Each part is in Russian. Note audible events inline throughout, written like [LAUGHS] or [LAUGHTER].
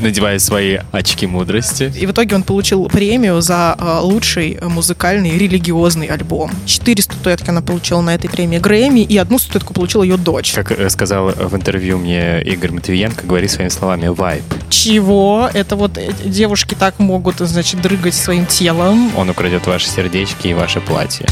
надевая свои очки мудрости. И в итоге он получил премию за э, лучший музыкальный религиозный альбом. Четыре статуэтки она получила на этой премии Грэмми, и одну статуэтку получила ее дочь. Как э, сказал в интервью мне Игорь Матвиенко, говори своими словами, вайп. Чего? Это вот э, девушки так могут, значит, дрыгать своим телом. Он украдет ваши сердечки и ваше платье.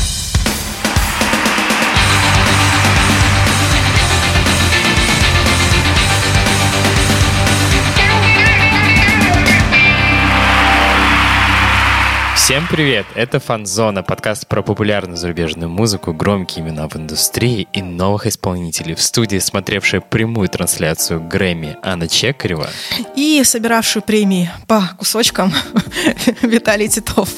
Всем привет! Это Фанзона, подкаст про популярную зарубежную музыку, громкие имена в индустрии и новых исполнителей. В студии смотревшая прямую трансляцию Грэмми Анна Чекарева. И собиравшую премии по кусочкам [LAUGHS] Виталий Титов.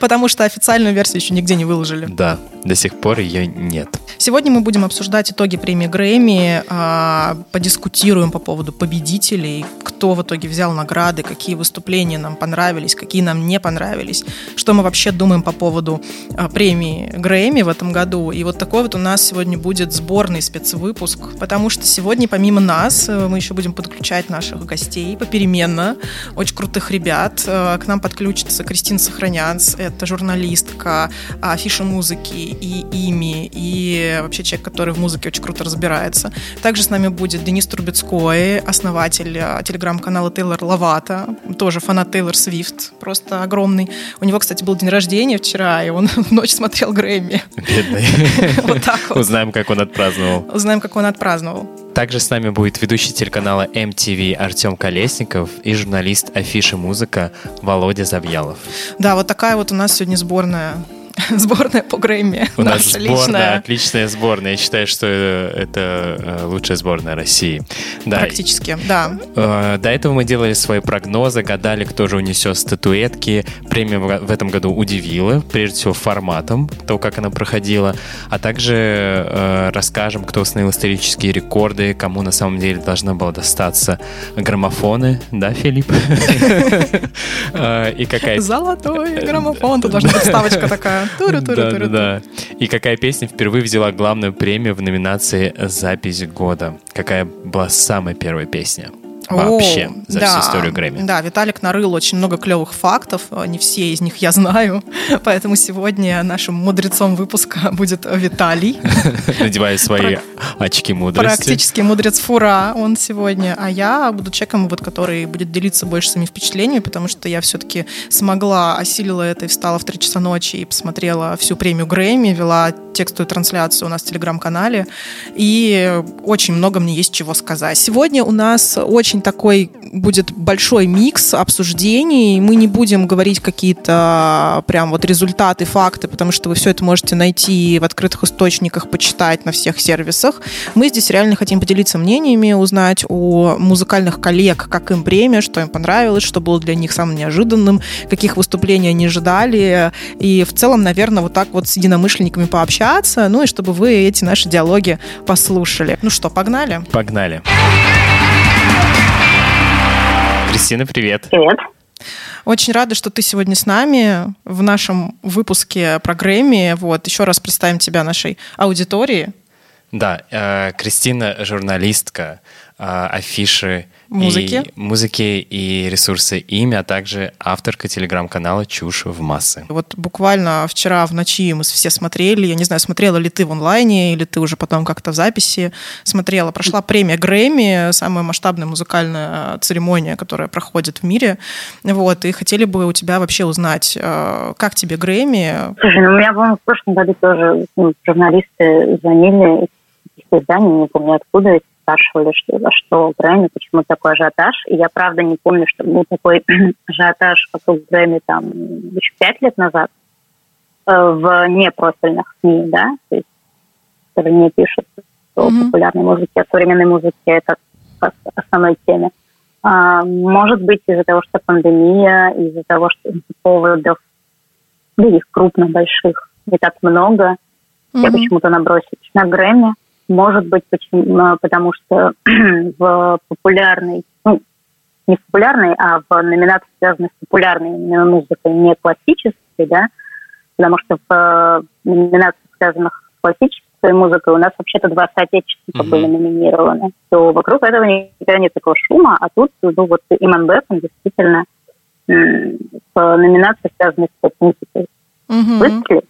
Потому что официальную версию еще нигде не выложили. Да, до сих пор ее нет. Сегодня мы будем обсуждать итоги премии Грэмми, а, подискутируем по поводу победителей, кто в итоге взял награды, какие выступления нам понравились, какие нам не понравились, что мы вообще думаем по поводу а, премии Грэмми в этом году. И вот такой вот у нас сегодня будет сборный спецвыпуск, потому что сегодня помимо нас э, мы еще будем подключать наших гостей попеременно, очень крутых ребят. Э, к нам подключится Кристина Сохранянц, это журналистка, афиша музыки и ими, и вообще человек, который в музыке очень круто разбирается. Также с нами будет Денис Трубецкой, основатель э, телеграм-канала Тейлор Лавата, тоже фанат Тейлор Свифт, просто огромный. У него, кстати, был день рождения вчера, и он [LAUGHS] в ночь смотрел Грэмми. Бедный. [LAUGHS] Вот так вот. Узнаем, как он отпраздновал. Узнаем, как он отпраздновал. Также с нами будет ведущий телеканала MTV Артем Колесников и журналист афиши «Музыка» Володя Завьялов. Да, вот такая вот у нас сегодня сборная [LAUGHS] сборная по Грэмми. У нас сборная, личная. отличная сборная. Я считаю, что это э, лучшая сборная России. Да. Практически, да. Э, до этого мы делали свои прогнозы, гадали, кто же унесет статуэтки. Премия в этом году удивила, прежде всего форматом, то, как она проходила, а также э, расскажем, кто установил исторические рекорды, кому на самом деле должна была достаться граммофоны, да, Филипп? [LAUGHS] И какая... Золотой граммофон, тут должна быть ставочка такая. Туру, туру, туру, да. И какая песня впервые взяла главную премию в номинации «Запись года»? Какая была самая первая песня? Вообще О, за да, всю историю Грэмми. Да, Виталик нарыл очень много клевых фактов, не все из них я знаю, [LAUGHS] поэтому сегодня нашим мудрецом выпуска будет Виталий. [LAUGHS] Надевая свои очки мудрости. Практически мудрец фура он сегодня, а я буду человеком, вот, который будет делиться больше своими впечатлениями, потому что я все-таки смогла, осилила это и встала в 3 часа ночи и посмотрела всю премию Грэмми, вела текстовую трансляцию у нас в Телеграм-канале, и очень много мне есть чего сказать. Сегодня у нас очень такой будет большой микс обсуждений. Мы не будем говорить какие-то прям вот результаты, факты, потому что вы все это можете найти в открытых источниках, почитать на всех сервисах. Мы здесь реально хотим поделиться мнениями, узнать у музыкальных коллег, как им премия, что им понравилось, что было для них самым неожиданным, каких выступлений они ожидали. И в целом, наверное, вот так вот с единомышленниками пообщаться, ну и чтобы вы эти наши диалоги послушали. Ну что, погнали? Погнали. Кристина, привет. Привет. Очень рада, что ты сегодня с нами в нашем выпуске про Грэмми. Вот, еще раз представим тебя нашей аудитории. Да, э, Кристина журналистка, афиши музыки. И, музыки и ресурсы имя, а также авторка телеграм-канала «Чушь в массы». Вот буквально вчера в ночи мы все смотрели, я не знаю, смотрела ли ты в онлайне, или ты уже потом как-то в записи смотрела. Прошла премия Грэмми, самая масштабная музыкальная церемония, которая проходит в мире. Вот, и хотели бы у тебя вообще узнать, э, как тебе Грэмми? Слушай, ну у меня, по-моему, в прошлом году тоже ну, журналисты звонили из изданий, не помню откуда, спрашивали, что за что Грэмми, почему такой ажиотаж. И я, правда, не помню, что был такой [CLEARS THROAT] ажиотаж вокруг Грэмми там еще пять лет назад э, в непрофильных СМИ, да, то есть, которые не пишут о mm-hmm. популярной музыке, о современной музыке, это основной теме. А, может быть, из-за того, что пандемия, из-за того, что поводов, да их крупно больших не так много, mm-hmm. я почему-то набросилась на Грэмми. Может быть, почему, потому что [CLEARS THROAT] в популярной, ну, не в популярной, а в номинации, связанной с популярной музыкой, не классической, да, потому что в номинациях, связанных с классической музыкой. У нас вообще-то два соотечественника mm-hmm. были номинированы. То вокруг этого никогда нет такого шума, а тут, ну, вот Иман Бэкон действительно в номинации, связанной с поп-музыкой, mm-hmm. выстрелил.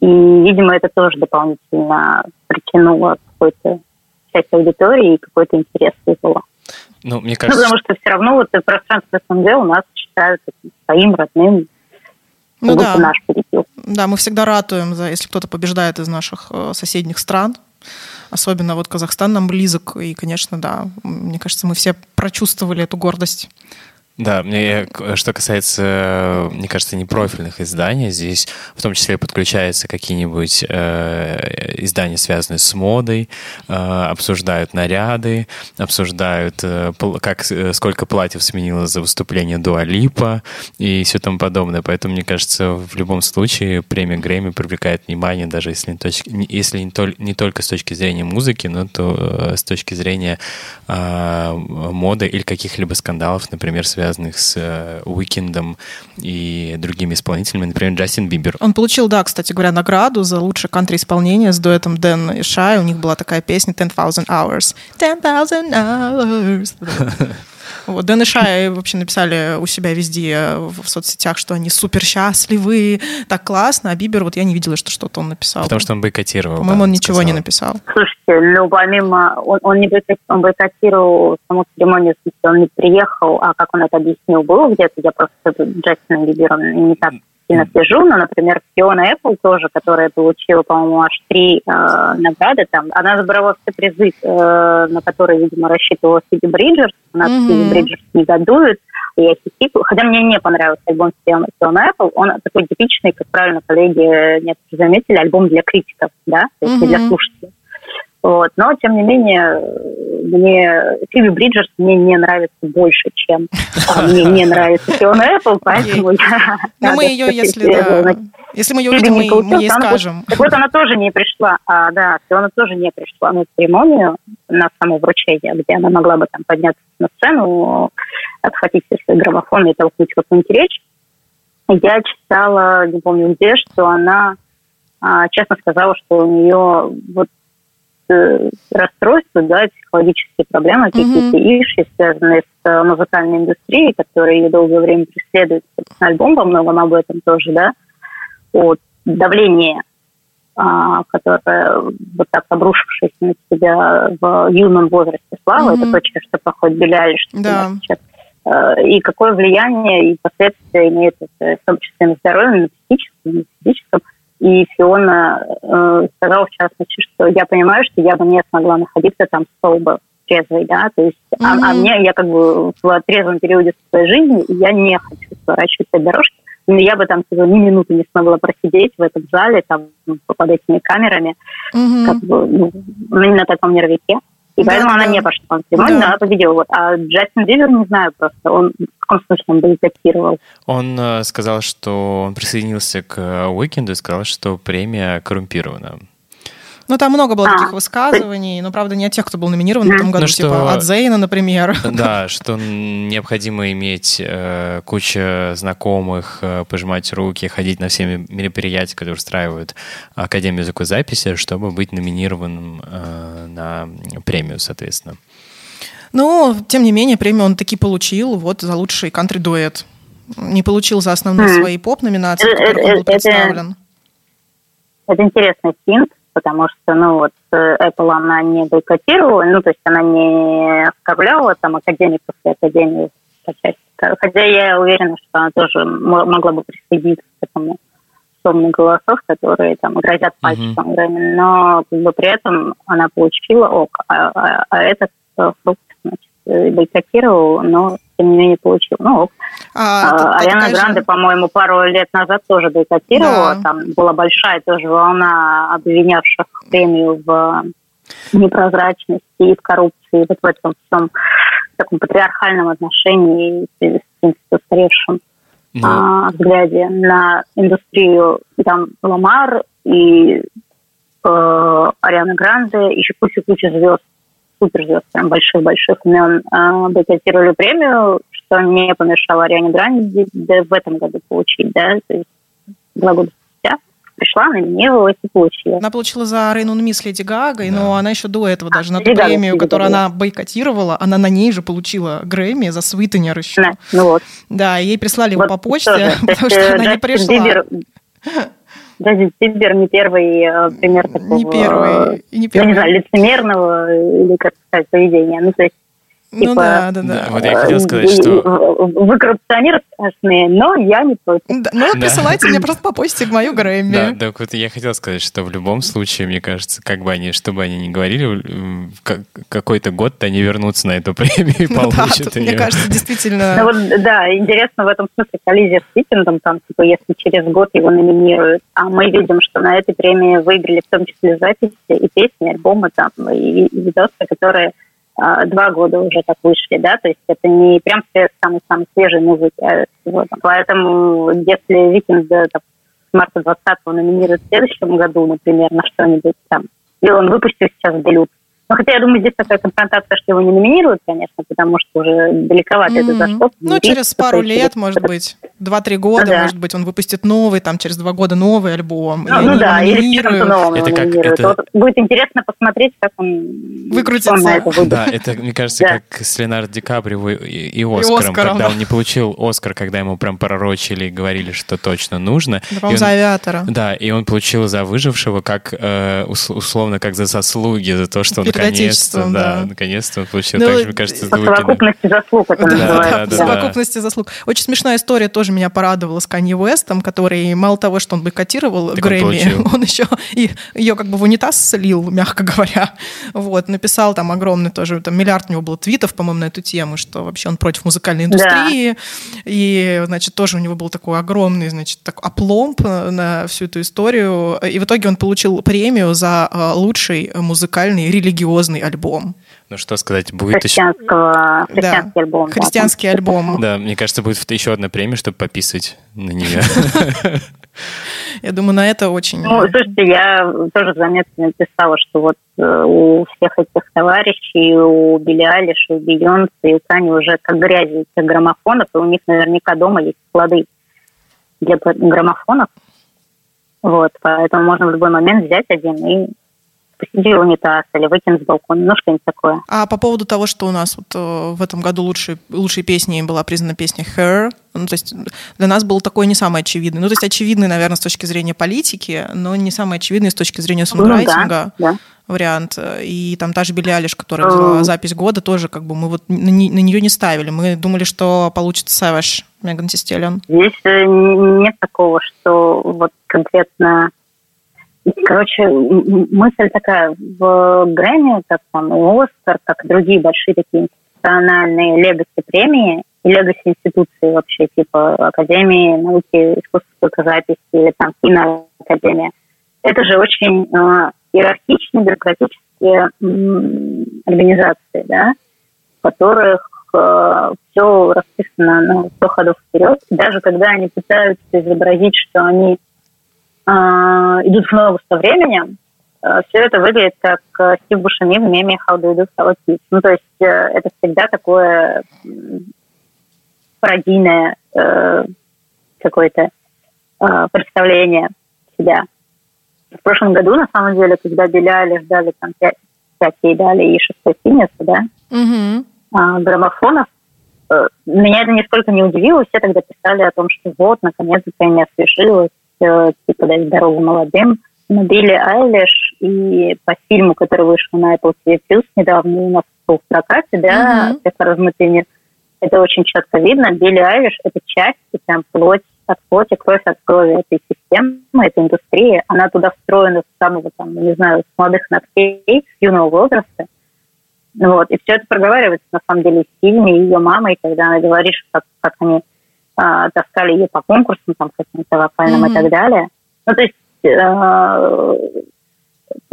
И, видимо, это тоже дополнительно притянуло какой-то часть аудитории и какой-то интерес вызвало. Ну, мне [LAUGHS] кажется... Ну, потому что все равно вот пространство СНГ у нас считается своим родным, ну да. наш. Да, мы всегда ратуем, за, если кто-то побеждает из наших э, соседних стран. Особенно вот Казахстан нам близок. И, конечно, да, мне кажется, мы все прочувствовали эту гордость. Да, мне, что касается, мне кажется, непрофильных изданий, здесь в том числе подключаются какие-нибудь э, издания, связанные с модой, э, обсуждают наряды, обсуждают, э, как, э, сколько платьев сменилось за выступление Дуалипа и все тому подобное. Поэтому, мне кажется, в любом случае премия Грэмми привлекает внимание, даже если не, точки, если не, тол- не только с точки зрения музыки, но то э, с точки зрения э, моды или каких-либо скандалов, например, связанных связанных с Уикендом и другими исполнителями, например, Джастин Бибер. Он получил, да, кстати говоря, награду за лучшее кантри-исполнение с дуэтом Дэн и Шай. У них была такая песня «Ten Thousand Hours». «Ten Thousand Hours». [LAUGHS] Вот, Шай вообще написали у себя везде в соцсетях, что они супер счастливы, так классно, а Бибер, вот я не видела, что что-то он написал. Потому что он бойкотировал. По-моему, да, он ничего сказал. не написал. Слушайте, ну, помимо, он, он не бойкотировал, он бойкотировал саму церемонию, в смысле, он не приехал, а как он это объяснил, было где-то, я просто Джастином Бибером не так сильно слежу, но, например, Фиона Apple тоже, которая получила, по-моему, аж три э, награды там, она забрала все призы, э, на которые, видимо, рассчитывала Фиби Бриджерс, у нас mm-hmm. Фиби Бриджерс негодует, и я хихикаю, хотя мне не понравился альбом Фиона Apple, он такой типичный, как правильно коллеги нет заметили, альбом для критиков, да, то есть mm-hmm. не для слушателей. Вот. Но, тем не менее, мне Фиби Бриджерс мне не нравится больше, чем [LAUGHS] мне не нравится Фиона Эппл, поэтому я... Ну, мы ее, если, если мы ее увидим, мы, ей скажем. Так вот, она тоже не пришла, а, да, Фиона тоже не пришла на церемонию, на само вручение, где она могла бы там подняться на сцену, отхватить все свои граммофоны и толкнуть какую-нибудь речь. Я читала, не помню где, что она а, честно сказала, что у нее вот расстройства, да, психологические проблемы, какие-то mm-hmm. иши, связанные с э, музыкальной индустрией, которые ее долгое время преследуют. Альбом во многом об этом тоже, да, от давления, а, которое вот так обрушившееся на себя в юном возрасте слава, mm-hmm. это точно, что проходит Билли Айлиш, да. сейчас э, и какое влияние и последствия имеет это, в том числе на здоровье, на психическом, на физическом. И Фиона э, сказала, в частности, что я понимаю, что я бы не смогла находиться там соба трезвой, да, то есть, mm-hmm. а, а мне, я как бы в трезвом периоде своей жизни, я не хочу сворачивать по дорожке, но я бы там ни минуты не смогла просидеть в этом зале, там, под этими камерами, mm-hmm. как бы, ну, на таком нервике. И да, поэтому да. она не пошла на церемонию, да. она победила. Вот. А Джастин Бибер, не знаю просто, он в каком смысле он бойкотировал? Он э, сказал, что он присоединился к Уикенду и сказал, что премия коррумпирована. Ну, там много было а. таких высказываний, но, правда, не от тех, кто был номинирован в этом году, ну, что, типа от Зейна, например. [LAUGHS] Да, что необходимо иметь э, кучу знакомых, э, пожимать руки, ходить на все мероприятия, которые устраивают Академию звукозаписи, чтобы быть номинированным э, на премию, соответственно. Ну, тем не менее, премию он таки получил вот за лучший кантри-дуэт. Не получил за основные mm. свои поп-номинации, в которых он был представлен. Это интересный хинт, потому что, ну, вот э, Apple, она не бойкотировала, ну, то есть она не оскорбляла там академиков и академию по части. Хотя я уверена, что она тоже могла бы присоединиться к этому сумме голосов, которые там грозят пальчиком mm-hmm. но как бы при этом она получила ок, а, а, а этот э, фрукт, бойкотировал, но тем не менее получил. Ну, а, а, Ариана Гранде, же... по-моему, пару лет назад тоже бойкотировала. Да. Там была большая тоже волна обвинявших премию в непрозрачности и в коррупции, вот в этом всем таком патриархальном отношении с принципе устаревшим ну. а, взгляде на индустрию. Там Ламар и э, Ариана Гранде, еще куча-куча звезд суперзвезд, прям больших-больших имен, э, бойкотировали премию, что не помешало Ариане Гранде в этом году получить, да, то есть два года спустя. пришла, номинировалась и получила. Она получила за on Miss Леди Гагой, но она еще до этого даже на ту Гага, премию, Леди которую Гага. она бойкотировала, она на ней же получила Грэмми за Sweetener еще. Да, ну вот. Да, ей прислали его Вот по почте, тоже. То [LAUGHS] потому что она не пришла. Бибер- Джастин Бибер не первый э, пример такого, Не первый, не ну, не знаю, первый. лицемерного или, как сказать, поведения. Ну, то есть, Ну типа, да, да, Да, да. вот я хотел э, сказать, что... Вы коррупционеры страшные, но я не против. Да, Ну, Да. присылайте мне просто по почте мою Грэмми. Да, так вот я хотел сказать, что в любом случае, мне кажется, как бы они, что бы они ни говорили, в какой-то год они вернутся на эту [LAUGHS] премию и Ну да, получат тут, ее. мне кажется, Ну действительно... вот, да, интересно в этом смысле коллизия с Викингом, там, типа, если через год его номинируют, а мы видим, что на этой премии выиграли в том числе записи и песни, альбомы, там, и, и видосы, которые два года уже так вышли, да, то есть это не прям все самые-самые свежие музыки, а там. Поэтому если Викинг там, с марта 20-го номинирует в следующем году, например, на что-нибудь там, и он выпустил сейчас делюкс, ну, хотя я думаю, здесь такая конфронтация, что его не номинируют, конечно, потому что уже далековато это Мгм. зашло. Ну, через пару Через- лет, может быть, два-три года, Ну да. может быть, он выпустит новый, там, через два года новый альбом. и Ну, ну да, или номинируют. чем-то новым Это его как- номинируют. это- Вот будет интересно посмотреть, как он Выкрутится. он это. Да, это, мне кажется, Да. как с Леонардо Ди Каприо и, и Оскаром, Оскаром, когда да. он не получил Оскар, когда ему прям пророчили и говорили, что точно нужно. Да, И он- за авиатора. Да, и он получил за выжившего как э, ус- условно как за заслуги, за то, что он Отечеством, да, да. наконец-то он получил. Ну, Также, мне кажется, с По Лукиным. совокупности заслуг это Да, называется. да, да. совокупности заслуг. Очень смешная история тоже меня порадовала с Канье Уэстом, который мало того, что он бойкотировал Так Грэмми, [LAUGHS] он, еще и ее как бы в унитаз слил, мягко говоря. Вот, написал там огромный тоже, там миллиард у него было твитов, по-моему, на эту тему, что вообще он против музыкальной индустрии. И, значит, тоже у него был такой огромный, значит, такой опломб на всю эту историю. И в итоге он получил премию за э, лучший музыкальный религиозный альбом. Ну что сказать, будет еще... Христианского, христианский альбом. да. Христианский альбом. Да, мне кажется, будет еще одна премия, чтобы пописать на нее. [LAUGHS] Я думаю, на это очень... Ну, слушайте, я тоже заметно написала, что вот э, у всех этих товарищей, у Билли Алиш, у Бейонсе, и у Кани уже как грязи этих граммофонов, и у них наверняка дома есть склады для граммофонов. Вот, поэтому можно в любой момент взять один и в унитаз или выкинуть с балкона, ну, что-нибудь такое. А по поводу того, что у нас вот э, в этом году лучшей, лучшей песней была признана песня Her, ну, то есть для нас был такой не самый очевидный. Ну, то есть очевидный, наверное, с точки зрения политики, но не самый очевидный с точки зрения Ну, сонграйтинга да, да. вариант. И там та же Билли Алиш, которая Э. взяла запись года, тоже как бы мы вот на, не- на нее не ставили. Мы думали, что получится Savage, Меган Stallion. Здесь э, нет такого, что вот конкретно... Короче, мысль такая, в Грэмми, как там и Оскар, как другие большие такие институциональные легаси-премии и легаси-институции вообще, типа Академии науки, искусства звукозаписи или там киноакадемия, это же очень э, иерархичные, бюрократические м, организации, да, в которых все расписано на 100 ходов вперед. Даже когда они пытаются изобразить, что они э, идут в ногу со временем, все это выглядит как э, Стив Бушеми в меме «How do you do, how it is». Ну, то есть э, это всегда такое пародийное э, какое-то э, представление себя. В прошлом году, на самом деле, когда Беляли ждали там пять, пять ей дали и шестой финис, да, Мгм. а, граммофонов, э, меня это нисколько не удивило. Все тогда писали о том, что вот, наконец-то освежилась, э, типа «Дай дорогу молодым». Но Билли Айлиш и по фильму, который вышел на Apple TV недавно у нас был в прокате, да. «Цифра размытый мир», это очень четко видно. Билли Айлиш – это часть, и прям плоть от плоти, кровь от крови этой системы, этой индустрии. Она туда встроена с самого, там, не знаю, с молодых ногтей, с юного возраста. Вот. И все это проговаривается, на самом деле, в фильме ее мамой, когда она говорит, как, как они а, таскали ее по конкурсам, там, каким-то вокальным Мгм. и так далее. Ну, то есть а,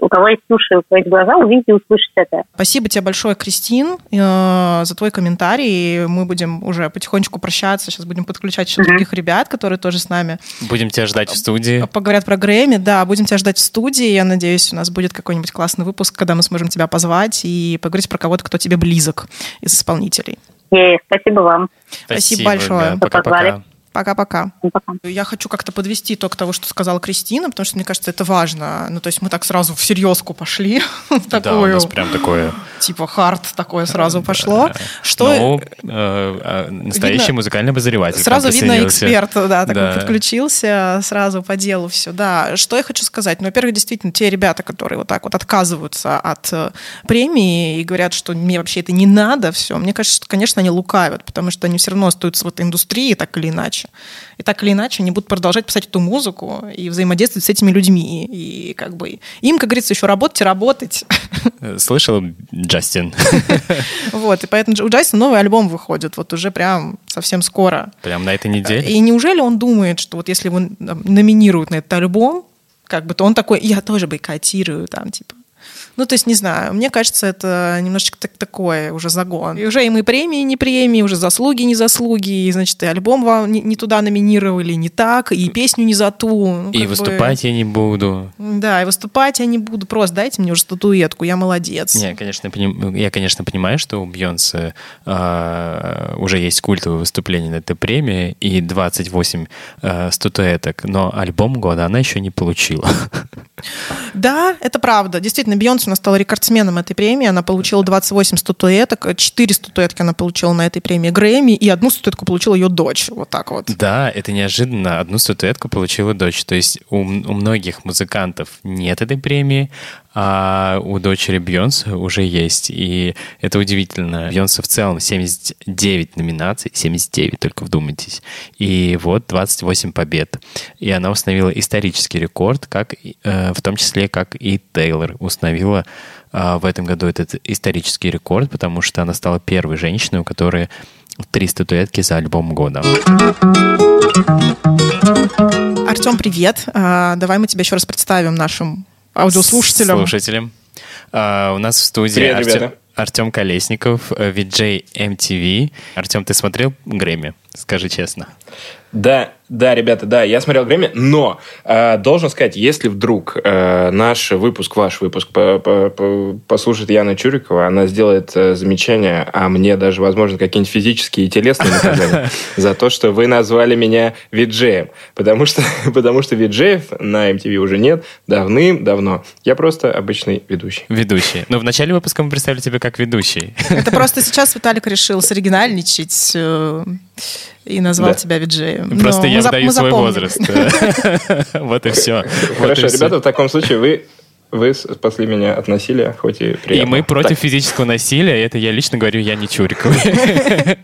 у кого есть уши, у кого есть глаза, увидите и услышите это. Спасибо тебе большое, Кристин, э, за твой комментарий. Мы будем уже потихонечку прощаться. Сейчас будем подключать еще Мгм. других ребят, которые тоже с нами Будем тебя ждать в студии. поговорят про Грэмми. Да, будем тебя ждать в студии. Я надеюсь, у нас будет какой-нибудь классный выпуск, когда мы сможем тебя позвать и поговорить про кого-то, кто тебе близок из исполнителей. И спасибо вам. Спасибо большое, да, что позвали. Пока-пока. Пока. Я хочу как-то подвести итог того, что сказала Кристина, потому что, мне кажется, это важно. Ну, то есть мы так сразу [LAUGHS] в серьезку пошли. Да, у нас прям такое... типа, хард такое сразу пошло. Что Ну, э, э, настоящий Видно- музыкальный обозреватель. Сразу видно эксперт, да, такой Да. подключился, сразу по делу все. Да, что я хочу сказать? Ну, во-первых, действительно, те ребята, которые вот так вот отказываются от э, премии и говорят, что мне вообще это не надо, все, мне кажется, что, конечно, они лукавят, потому что они все равно остаются в этой индустрии так или иначе. И так или иначе они будут продолжать писать эту музыку и взаимодействовать с этими людьми. И как бы им, как говорится, еще работать и работать. Э, Слышал, Джастин? [LAUGHS] Вот, и поэтому у Джайсона новый альбом выходит вот уже прям совсем скоро. Прям на этой неделе? И неужели он думает, что вот если его номинируют на этот альбом, как бы, то он такой, я тоже бойкотирую, там, типа. Ну, то есть, не знаю, мне кажется, это немножечко так, такое уже загон. И уже им и премии, не премии, уже заслуги, не заслуги, и, значит, и альбом вам не, не туда номинировали, не так, и песню не за ту. Ну, И как бы- выступать я не буду. Да, и выступать я не буду, просто дайте мне уже статуэтку, я молодец. Не, конечно, поним- я, конечно, понимаю, что у Бьонса а, уже есть культовое выступление на этой премии и 28 а, статуэток, но альбом года она еще не получила. [LAUGHS] Да, это правда. Действительно, Бейонсе она стала рекордсменом этой премии. Она получила 28 статуэток. 4 статуэтки она получила на этой премии Грэмми, и одну статуэтку получила ее дочь. Вот так вот. Да, это неожиданно. Одну статуэтку получила дочь. То есть у, у многих музыкантов нет этой премии, а у дочери Бьонса уже есть. И это удивительно. Бьонса в целом 79 номинаций, 79, только вдумайтесь. И вот 28 побед. И она установила исторический рекорд, как, э, в том числе, как и Тейлор установила а, в этом году этот исторический рекорд, потому что она стала первой женщиной, у которой три статуэтки за альбом года. Артем, привет. А, давай мы тебя еще раз представим нашим аудиослушателям. Слушателям. А, у нас в студии Привет, Артем, ребята. Артем Колесников, VJ MTV. Артем, ты смотрел Грэмми? Скажи честно. Да, да, ребята, да, я смотрел Грэмми, но э, должен сказать, если вдруг э, наш выпуск, ваш выпуск по- по- по- послушает Яна Чурикова, она сделает э, замечание, а мне даже, возможно, какие-нибудь физические и телесные наказания [LAUGHS] за то, что вы назвали меня виджеем. Потому что, [LAUGHS] потому что виджеев на MTV уже нет давным-давно. Я просто обычный ведущий. Ведущий. Но в начале выпуска мы представили тебя как ведущий. Это [LAUGHS] просто сейчас Виталик решил соригинальничать э, и назвал Да. тебя виджеем. Просто Но я выдаю свой возраст. [LAUGHS] Вот и все. Хорошо, ребята, в таком случае вы, вы спасли меня от насилия, хоть и И приятно. мы против Так, физического насилия. Это я лично говорю, я не Чуриковой. [LAUGHS]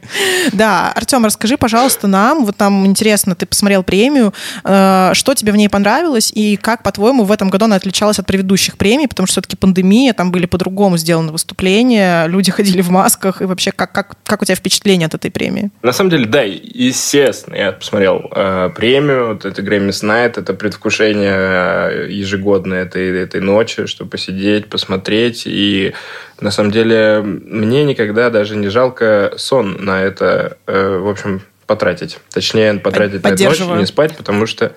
Да, Артем, расскажи, пожалуйста, нам, вот нам интересно, ты посмотрел премию, э, что тебе в ней понравилось и как, по-твоему, в этом году она отличалась от предыдущих премий, потому что все-таки пандемия, там были по-другому сделаны выступления, люди [LAUGHS] ходили в масках, и вообще, как, как, как у тебя впечатление от этой премии? На самом деле, да, естественно, я посмотрел э, премию, вот это Грэммис Найт, это предвкушение э, ежегодное этой, этой ночи, чтобы посидеть, посмотреть. И на самом деле мне никогда даже не жалко сон на это, э, в общем, потратить. Точнее, потратить на эту ночь не спать, потому что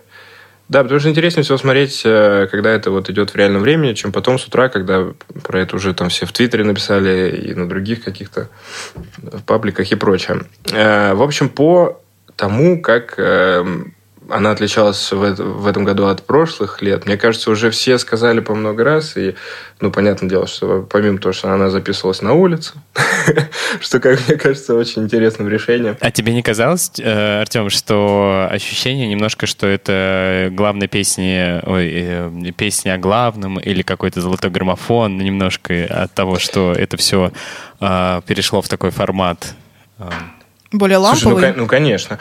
да, потому что интереснее всего смотреть, э, когда это вот идет в реальном времени, чем потом с утра, когда про это уже там все в Твиттере написали и на других каких-то пабликах и прочее. Э, В общем, по тому, как э, она отличалась в, это- в этом году от прошлых лет, мне кажется, уже все сказали по много раз, и, ну, понятное дело, что помимо того, что она записывалась на улице, [LAUGHS] что, как мне кажется, очень интересным решением. А тебе не казалось, э, Артем, что ощущение немножко, что это главная песня, ой, э, песня о главном или какой-то золотой граммофон, немножко от того, что это все перешло в такой формат? э, Более Слушай, ну, ламповый? ну, конечно.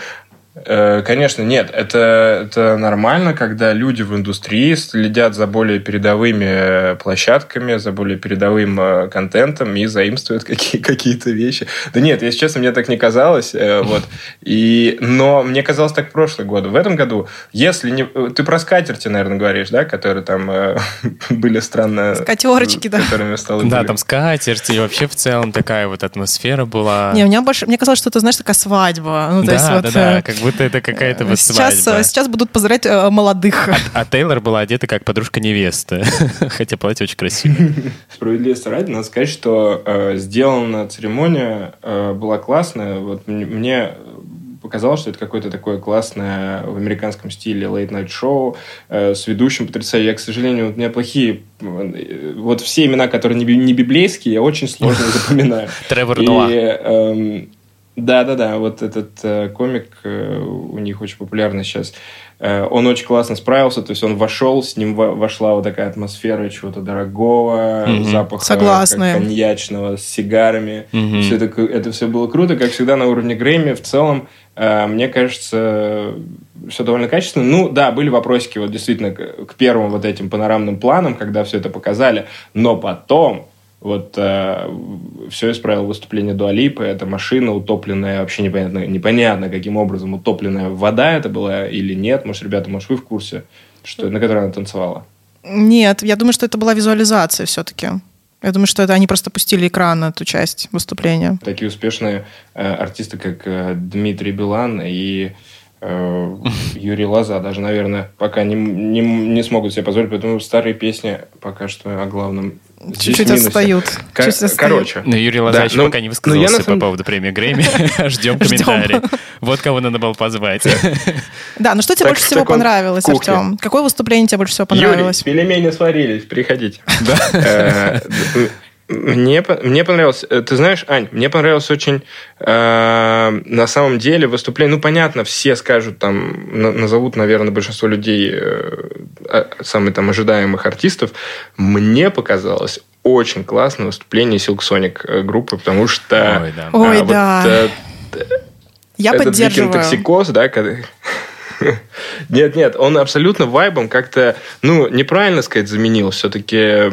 Э, Конечно, нет, это, это нормально, когда люди в индустрии следят за более передовыми э, площадками, за более передовым э, контентом и заимствуют какие, какие-то вещи. Да нет, если честно, мне так не казалось. Вот. И, но мне казалось так в прошлый год. В этом году, если не... Ты про скатерти, наверное, говоришь, да? Которые там [LAUGHS] были странно... Скатерочки, да. Которыми стало Да, там скатерть, и вообще в целом такая вот атмосфера была. Не, у меня больше, мне казалось, что это, знаешь, такая свадьба. Ну, то да, есть да, вот, да, э, как будто это какая-то вот сейчас, свадьба. э, сейчас будут поздравлять э, молодых. А Тейлор была одета как подружка невесты. [LAUGHS] Хотя платье очень красивое. [LAUGHS] Справедливости ради, надо сказать, что э, сделана церемония э, была классная. Вот мне показалось, что это какое-то такое классное в американском стиле late-night шоу э, с ведущим потрясающим. Я, к сожалению, у меня плохие... Э, вот все имена, которые не, не библейские, я очень сложно [LAUGHS] запоминаю. Тревор Ноа. Да-да-да, вот этот э, комик э, у них очень популярный сейчас. Э, он очень классно справился, то есть он вошел, с ним вошла вот такая атмосфера чего-то дорогого, mm-hmm. запаха Согласна. коньячного с сигарами. Мгм. Все это, это все было круто, как всегда на уровне Грэмми. В целом, э, мне кажется, все довольно качественно. Ну, да, были вопросики вот действительно к, к первым вот этим панорамным планам, когда все это показали, но потом вот все исправило выступление Дуалипа. Это машина утопленная, вообще непонятно, непонятно, каким образом утопленная вода это была или нет. Может, ребята, может, вы в курсе, что, на которой она танцевала? Нет, я думаю, что это была визуализация все-таки. Я думаю, что это они просто пустили экран на эту часть выступления. Такие успешные э, артисты, как э, Дмитрий Билан и э, Юрий Лоза, даже, наверное, пока не, не, не смогут себе позволить, поэтому старые песни пока что о главном Чуть-чуть отстают. Ка- Чуть отстают. короче, Но Юрий Лозаевич ну- пока не ну, я высказался на самом- по поводу премии Грэмми. [LAUGHS] Ждем комментарий. Вот кого надо было позвать. Да, ну что тебе больше всего понравилось. Артем? Какое выступление тебе больше всего Юрий, понравилось? пельмени сварились, приходите. [LAUGHS] Э, Мне, мне понравилось, э, ты знаешь, Ань, мне понравилось очень, э, на самом деле, выступление, ну, понятно, все скажут, там, на- назовут, наверное, большинство людей э, самых там ожидаемых артистов. Мне показалось очень классное выступление Silk Sonic э, группы, потому что... Ой, да. Ой, а, вот, да. э, Я этот поддерживаю. токсикоз, да, когда... [LAUGHS] Нет, нет, он абсолютно вайбом как-то, ну, неправильно сказать, заменил все-таки,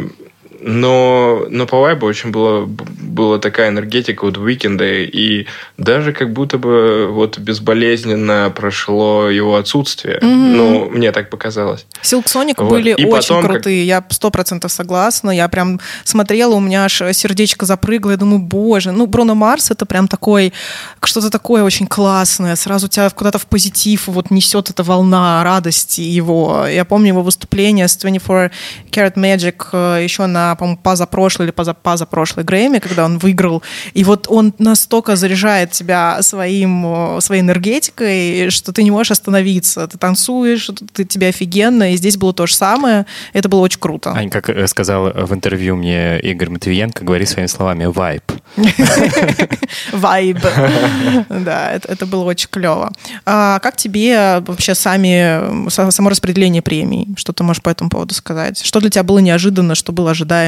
но, но по вайбу очень было, была такая энергетика вот Уикенда, и даже как будто бы вот безболезненно прошло его отсутствие. Мгм. Ну, мне так показалось. Silk Sonic Вот. были И очень потом, как- крутые, я сто процентов согласна. Я прям смотрела, у меня аж сердечко запрыгало, я думаю, боже, ну, Бруно Марс это прям такой, что-то такое очень классное, сразу тебя куда-то в позитив вот несет эта волна радости его. Я помню его выступление с 24 Karat Magic э, еще на, по-моему, позапрошлой или поза- позапрошлой Грэмми, когда он выиграл. И вот он настолько заряжает тебя своим, э, своей энергетикой, что ты не можешь остановиться. Ты танцуешь, ты, тебе офигенно. И здесь было то же самое. Это было очень круто. Ань, как э, сказал в интервью мне Игорь Матвиенко, говори своими словами «вайп». Вайб. [LAUGHS] Да, это, было очень клево. А как тебе вообще сами, са- само распределение премий? Что ты можешь по этому поводу сказать? Что для тебя было неожиданно, что было ожидаемо?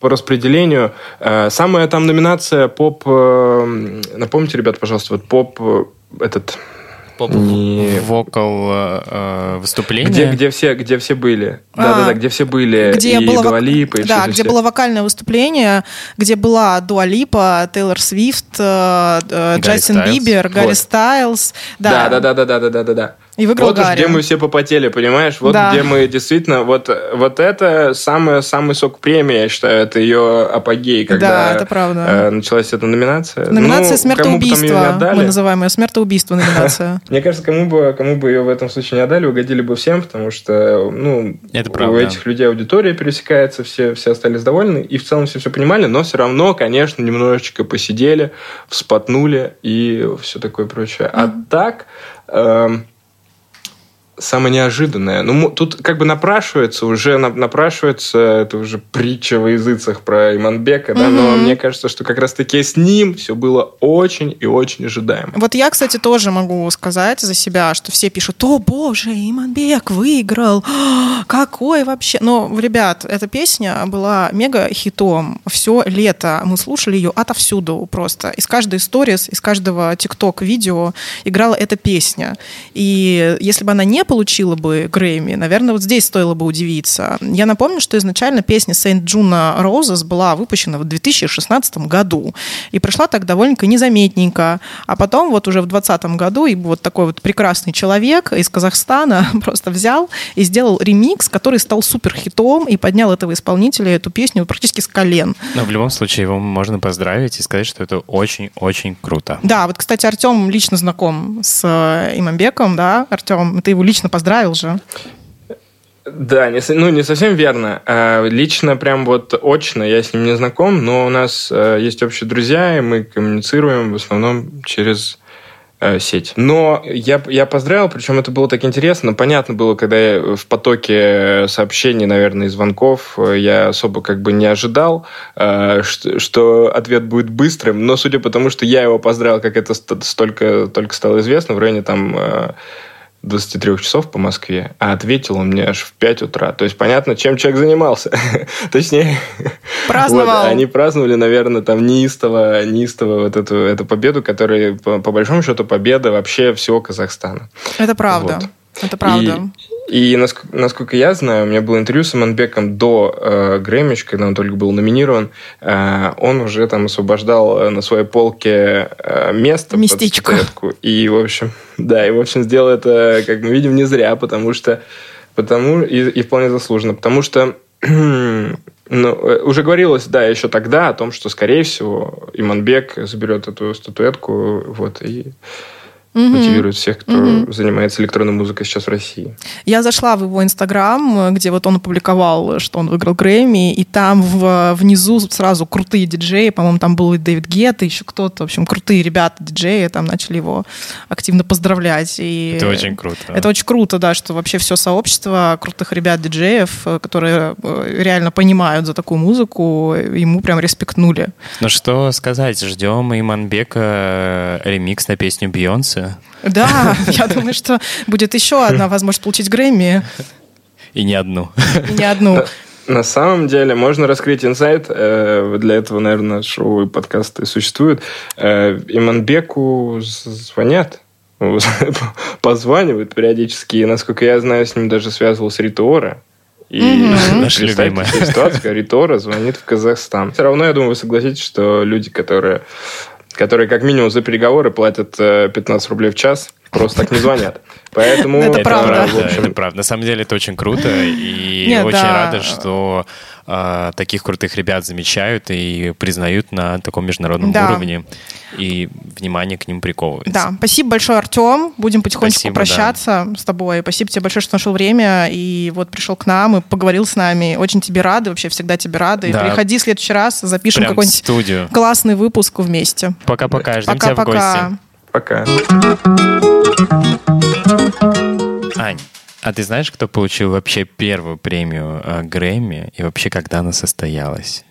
По распределению, э, самая там номинация поп... э, напомните, ребят, пожалуйста, вот поп... э, этот... Не- Вокал э, выступление. Где, где, все, где все были. А, Да-да-да, где все были. где и было, вок- Дуа Липа, и да, все- где все. было вокальное выступление, где была Дуа Липа, Тейлор Свифт, э, э, Гарри Джастин Стайлз. Бибер, Гарри. Стайлз. Да, И выиграл вот уж Гарри. где мы все попотели, понимаешь? Вот Да. где мы действительно... Вот, вот это самый, самый сок премии, я считаю, это ее апогей, когда Да, это правда. э, началась эта номинация. Номинация Ну, её не смертоубийства, мы называем ее смертоубийство номинация. [LAUGHS] Мне кажется, кому бы, кому бы ее в этом случае не отдали, угодили бы всем, потому что ну, Это у правда. этих людей аудитория пересекается, все, все остались довольны, и в целом все все понимали, но все равно, конечно, немножечко посидели, вспотнули и все такое прочее. А так... эм, Самое неожиданное. Ну, тут как бы напрашивается уже, на- напрашивается, это уже притча во языцах про Иманбека, да, но Мгм. мне кажется, что как раз-таки с ним все было очень и очень ожидаемо. Вот я, кстати, тоже могу сказать за себя, что все пишут, о боже, Иманбек выиграл, [GASPS] какой вообще. Но, ребят, эта песня была мега хитом. Все лето мы слушали ее отовсюду просто. Из каждой сторис, из каждого тикток видео играла эта песня. И если бы она не получила бы Грэмми, наверное, вот здесь стоило бы удивиться. Я напомню, что изначально песня Saint Juno Roses была выпущена в 2016 году. И прошла так довольно незаметненько. А потом вот уже в 2020 году и вот такой вот прекрасный человек из Казахстана [LAUGHS] просто взял и сделал ремикс, который стал супер хитом и поднял этого исполнителя, эту песню практически с колен. Но в любом случае его можно поздравить и сказать, что это очень-очень круто. Да, вот, кстати, Артем лично знаком с э, Имамбеком, да, Артем, ты его лично поздравил же. Да, не, ну, не совсем верно. А, Лично, прям вот очно я с ним не знаком, но у нас э, есть общие друзья, и мы коммуницируем в основном через Э, сеть. Но я, я поздравил, причем это было так интересно. Понятно было, когда я в потоке сообщений, наверное, и звонков, э, я особо как бы не ожидал, э, что, что ответ будет быстрым. Но судя по тому, что я его поздравил, как это столько, только стало известно, в районе там 23 часов по Москве, а ответил он мне аж в 5 утра. То есть понятно, чем человек занимался. [LAUGHS] Точнее, праздновал. [LAUGHS] Вот, они праздновали, наверное, там неистово, неистово вот эту, эту победу, которая, по, по большому счету, победа вообще всего Казахстана. Это правда. Вот. Это правда. И, и насколько, насколько я знаю, у меня было интервью с Аманбеком до э, Грэммич, когда он только был номинирован. Э, он уже там освобождал э, на своей полке э, место. Местечко. Под и, в общем, да, и, в общем, сделал это, как мы видим, не зря, потому что... Потому, и, и вполне заслуженно. Потому что [CLEARS THROAT] ну, э, уже говорилось, да, еще тогда о том, что, скорее всего, Иманбек заберет эту статуэтку, вот, и угу. мотивирует всех, кто угу. занимается электронной музыкой сейчас в России. Я зашла в его инстаграм, где вот он опубликовал, что он выиграл Грэмми, и там в, внизу сразу крутые диджеи, по-моему, там был и Дэвид Гетт, и еще кто-то, в общем, крутые ребята, диджеи, там начали его активно поздравлять. И это очень круто. Это очень круто, да, что вообще все сообщество крутых ребят-диджеев, которые э, реально понимают за такую музыку, ему прям респектнули. Ну что сказать, ждем Иманбека э, ремикс на песню Бейонсе, получится. Да, [LAUGHS] я думаю, что будет еще одна возможность получить Грэмми. И не одну. И не одну. На самом деле, можно раскрыть инсайт. Э, для этого, наверное, шоу и подкасты существуют. Э, Иманбеку звонят. [LAUGHS] Позванивают периодически. И, насколько я знаю, с ним даже связывался Ритуора. И [LAUGHS] Наша любимая. ситуация, Ритора звонит в Казахстан. Все равно, я думаю, вы согласитесь, что люди, которые которые как минимум за переговоры платят 15 э, рублей в час, просто так не звонят. Поэтому это, правда. В общем... это правда. На самом деле это очень круто, и Нет, очень да. рада, что э, таких крутых ребят замечают и признают на таком международном да. уровне, и внимание к ним приковывается. Да, спасибо большое, Артем. Будем потихонечку спасибо, прощаться да. с тобой. Спасибо тебе большое, что нашел время и вот пришел к нам и поговорил с нами. Очень тебе рады, вообще всегда тебе рады. Да. Приходи в следующий раз, запишем какой-нибудь классный выпуск вместе. Пока-пока, ждем Пока-пока. тебя в гости. Пока. Ань, а ты знаешь, кто получил вообще первую премию э, Грэмми и вообще когда она состоялась?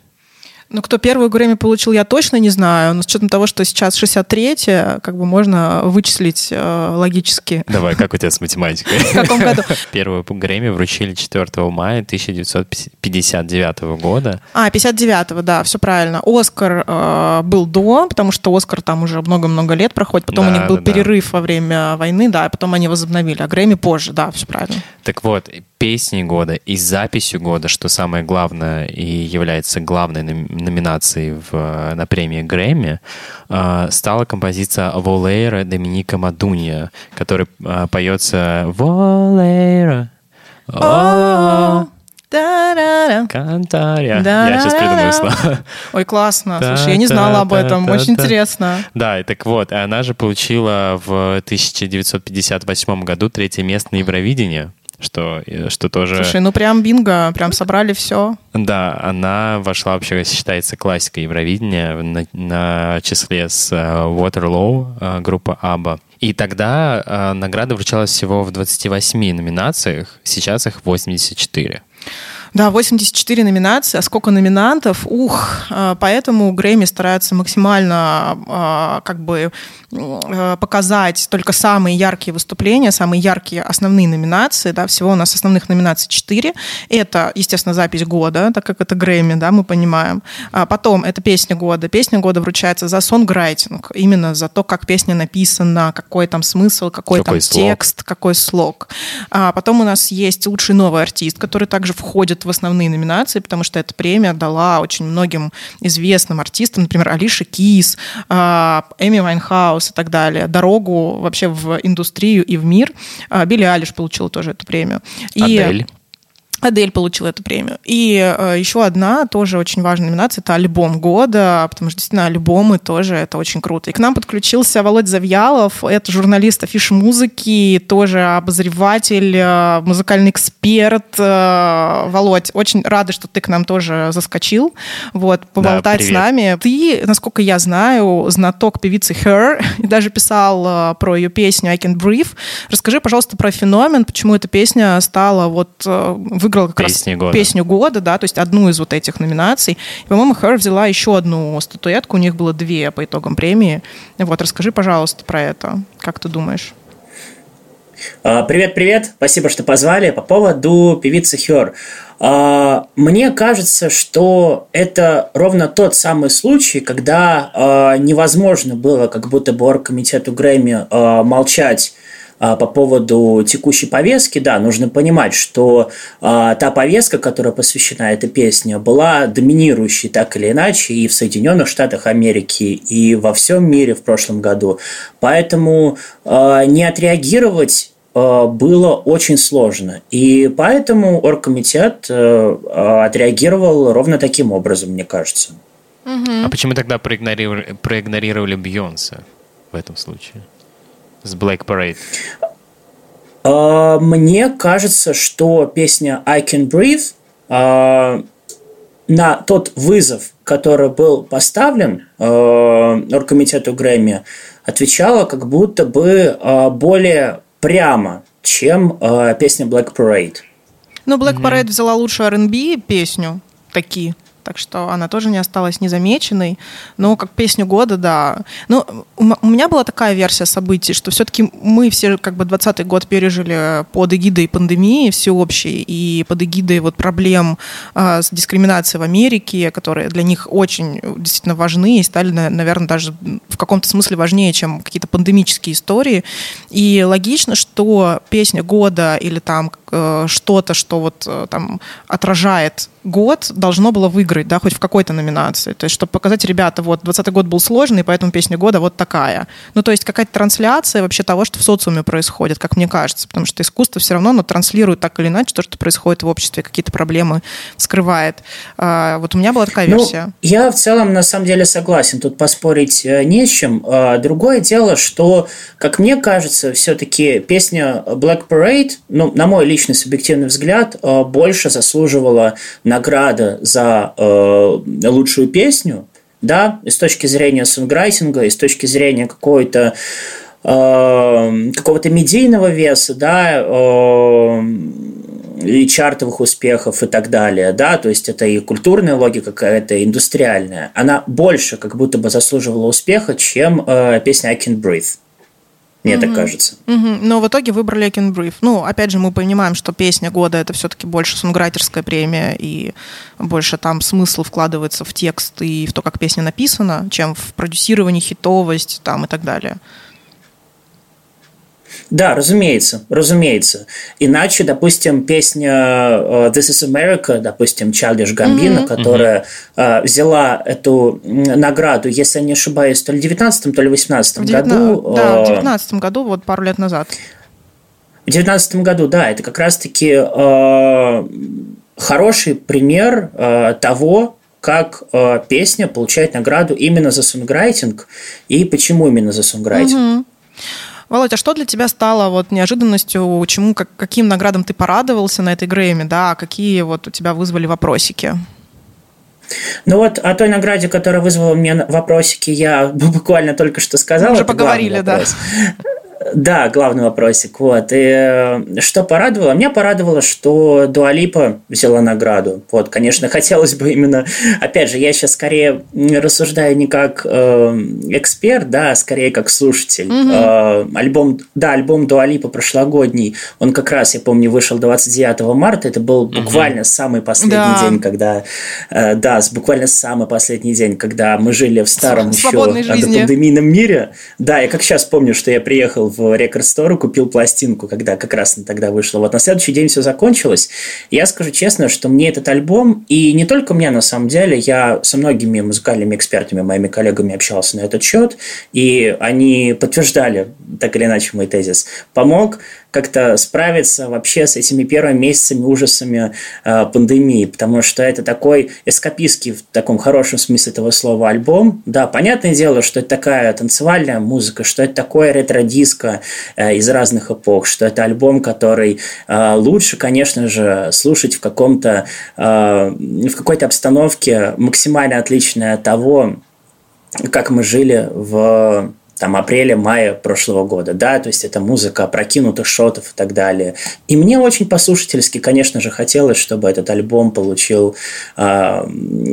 Ну, кто первую Грэмми получил, я точно не знаю. Но с учетом того, что сейчас 63-е, как бы можно вычислить э, логически. Давай, как у тебя с математикой? В каком году? [LAUGHS] Первую Грэмми вручили 4 мая 1959 года. А, 59-го, да, все правильно. Оскар э, был до, потому что Оскар там уже много-много лет проходит. Потом да, у них был да, перерыв да. во время войны, да, и потом они возобновили. А Грэмми позже, да, все правильно. Так вот, песней года и записью года, что самое главное и является главной номинацией в, на премии Грэмми, э, стала композиция «Волейра» Доминика Мадунья, которая поется «Волейра». Кантария. Я сейчас придумаю слова. Ой, классно. Слушай, я не знала об этом. Очень интересно. Да, и так вот, она же получила в 1958 году третье место на Евровидении что, что тоже... Слушай, ну прям бинго, прям собрали все. Да, она вошла вообще, считается классикой Евровидения на, на числе с uh, Waterloo, uh, группа ABBA. И тогда награда вручалась всего в 28 номинациях, сейчас их 84. Да, 84 номинации, а сколько номинантов? Ух, а, поэтому Грэмми стараются максимально а, как бы а, показать только самые яркие выступления, самые яркие основные номинации. Да, всего у нас основных номинаций 4. Это, естественно, запись года, так как это Грэмми, да, мы понимаем. Потом это песня года. Песня года вручается за сонграйтинг, именно за то, как песня написана, какой там смысл, какой, какой там слог. текст, какой слог. Потом у нас есть лучший новый артист, который также входит входит в основные номинации, потому что эта премия дала очень многим известным артистам, например, Алише Киз, а, Эми Уайнхаус и так далее, дорогу вообще в индустрию и в мир. А, Билли Айлиш получила тоже эту премию. И. Адель получила эту премию. И э, еще одна тоже очень важная номинация — это альбом года, потому что действительно альбомы тоже это очень круто. И к нам подключился Володь Завьялов, это журналист Афиши Музыки, тоже обозреватель, э, музыкальный эксперт. Э, Володь, очень рада, что ты к нам тоже заскочил, вот, поболтать да, с нами. Ты, насколько я знаю, знаток певицы Her, [LAUGHS] и даже писал э, про ее песню I Can Breathe. Расскажи, пожалуйста, про феномен, почему эта песня стала вот э, выиграла как Песни раз года. песню года, да, то есть одну из вот этих номинаций. По-моему, Хэр взяла еще одну статуэтку, у них было две по итогам премии. Вот, расскажи, пожалуйста, про это. Как ты думаешь? Привет-привет, а, спасибо, что позвали. По поводу певицы Хер. А, мне кажется, что это ровно тот самый случай, когда а, невозможно было как будто бы оргкомитету Грэмми молчать по поводу текущей повестки, да, нужно понимать, что а, та повестка, которая посвящена этой песне, была доминирующей так или иначе и в Соединенных Штатах Америки, и во всем мире в прошлом году. Поэтому а, не отреагировать а, было очень сложно. И поэтому оргкомитет а, отреагировал ровно таким образом, мне кажется. А почему тогда проигнорировали, проигнорировали Бьонса в этом случае? С Black Parade? А, мне кажется, что песня I Can Breathe а, на тот вызов, который был поставлен а, оргкомитету Грэмми, отвечала как будто бы более прямо, чем песня Black Parade. Ну, Black Parade mm-hmm. взяла лучшую R&B песню, такие так что она тоже не осталась незамеченной. Но как песню года, да. Ну, у меня была такая версия событий, что все-таки мы все как бы 20 год пережили под эгидой пандемии всеобщей и под эгидой вот проблем э, с дискриминацией в Америке, которые для них очень действительно важны и стали, наверное, даже в каком-то смысле важнее, чем какие-то пандемические истории. И логично, что песня года или там э, что-то, что вот э, там отражает год должно было выиграть, да, хоть в какой-то номинации. То есть, чтобы показать, ребята, вот, 20 год был сложный, поэтому песня года вот такая. Ну, то есть, какая-то трансляция вообще того, что в социуме происходит, как мне кажется. Потому что искусство все равно оно транслирует так или иначе то, что происходит в обществе, какие-то проблемы скрывает. А, вот у меня была такая ну, версия. Я в целом, на самом деле, согласен. Тут поспорить э, не с чем. А, другое дело, что, как мне кажется, все-таки песня Black Parade, ну, на мой личный субъективный взгляд, э, больше заслуживала награда за э, лучшую песню, да, с точки зрения сонграйтинга, и с точки зрения какой-то э, какого-то медийного веса, да, э, и чартовых успехов и так далее, да, то есть это и культурная логика какая-то, и индустриальная, она больше как будто бы заслуживала успеха, чем э, песня I Can Breathe. Мне угу. так кажется. Угу. Но в итоге выбрали Can Breathe. Ну, опять же, мы понимаем, что песня года это все-таки больше сунграйтерская премия, и больше там смысл вкладывается в текст и в то, как песня написана, чем в продюсировании, хитовость там и так далее. Да, разумеется, разумеется. Иначе, допустим, песня э, This is America, допустим, Childish Gambino, mm-hmm. которая mm-hmm. взяла эту награду, если я не ошибаюсь, то ли в 19 то ли в 18 году. Да, в 19 году, вот пару лет назад. В 19 году, да, это как раз-таки э, хороший пример э, того, как э, песня получает награду именно за сонграйтинг и почему именно за сонграйтинг. Угу. Володь, а что для тебя стало вот неожиданностью, чему, как, каким наградам ты порадовался на этой Грэмми, да, а какие вот у тебя вызвали вопросики? Ну вот о той награде, которая вызвала мне вопросики, я [LAUGHS] буквально только что сказал. Мы уже поговорили, да. Да, главный вопросик. Вот. И э, что порадовало? Меня порадовало, что Дуалипа взяла награду. Вот, конечно, [LAUGHS] хотелось бы именно... Опять же, я сейчас скорее рассуждаю не как э, эксперт, да, а скорее как слушатель. Угу. Э, альбом, да, альбом Дуалипа прошлогодний, он как раз, я помню, вышел 29 марта. Это был буквально угу. самый последний да. день, когда... Э, да, буквально самый последний день, когда мы жили в старом еще пандемийном мире. Да, я как сейчас помню, что я приехал в Рекорд Store, купил пластинку, когда как раз тогда вышло. Вот на следующий день все закончилось. Я скажу честно, что мне этот альбом, и не только мне на самом деле, я со многими музыкальными экспертами, моими коллегами общался на этот счет, и они подтверждали так или иначе мой тезис, помог как-то справиться вообще с этими первыми месяцами ужасами э, пандемии, потому что это такой эскапистский в таком хорошем смысле этого слова альбом. Да, понятное дело, что это такая танцевальная музыка, что это такое ретро-диско э, из разных эпох, что это альбом, который э, лучше, конечно же, слушать в каком-то э, в какой-то обстановке максимально отличной от того, как мы жили в там, апреля-мая прошлого года, да, то есть это музыка опрокинутых шотов и так далее. И мне очень по-слушательски, конечно же, хотелось, чтобы этот альбом получил, а,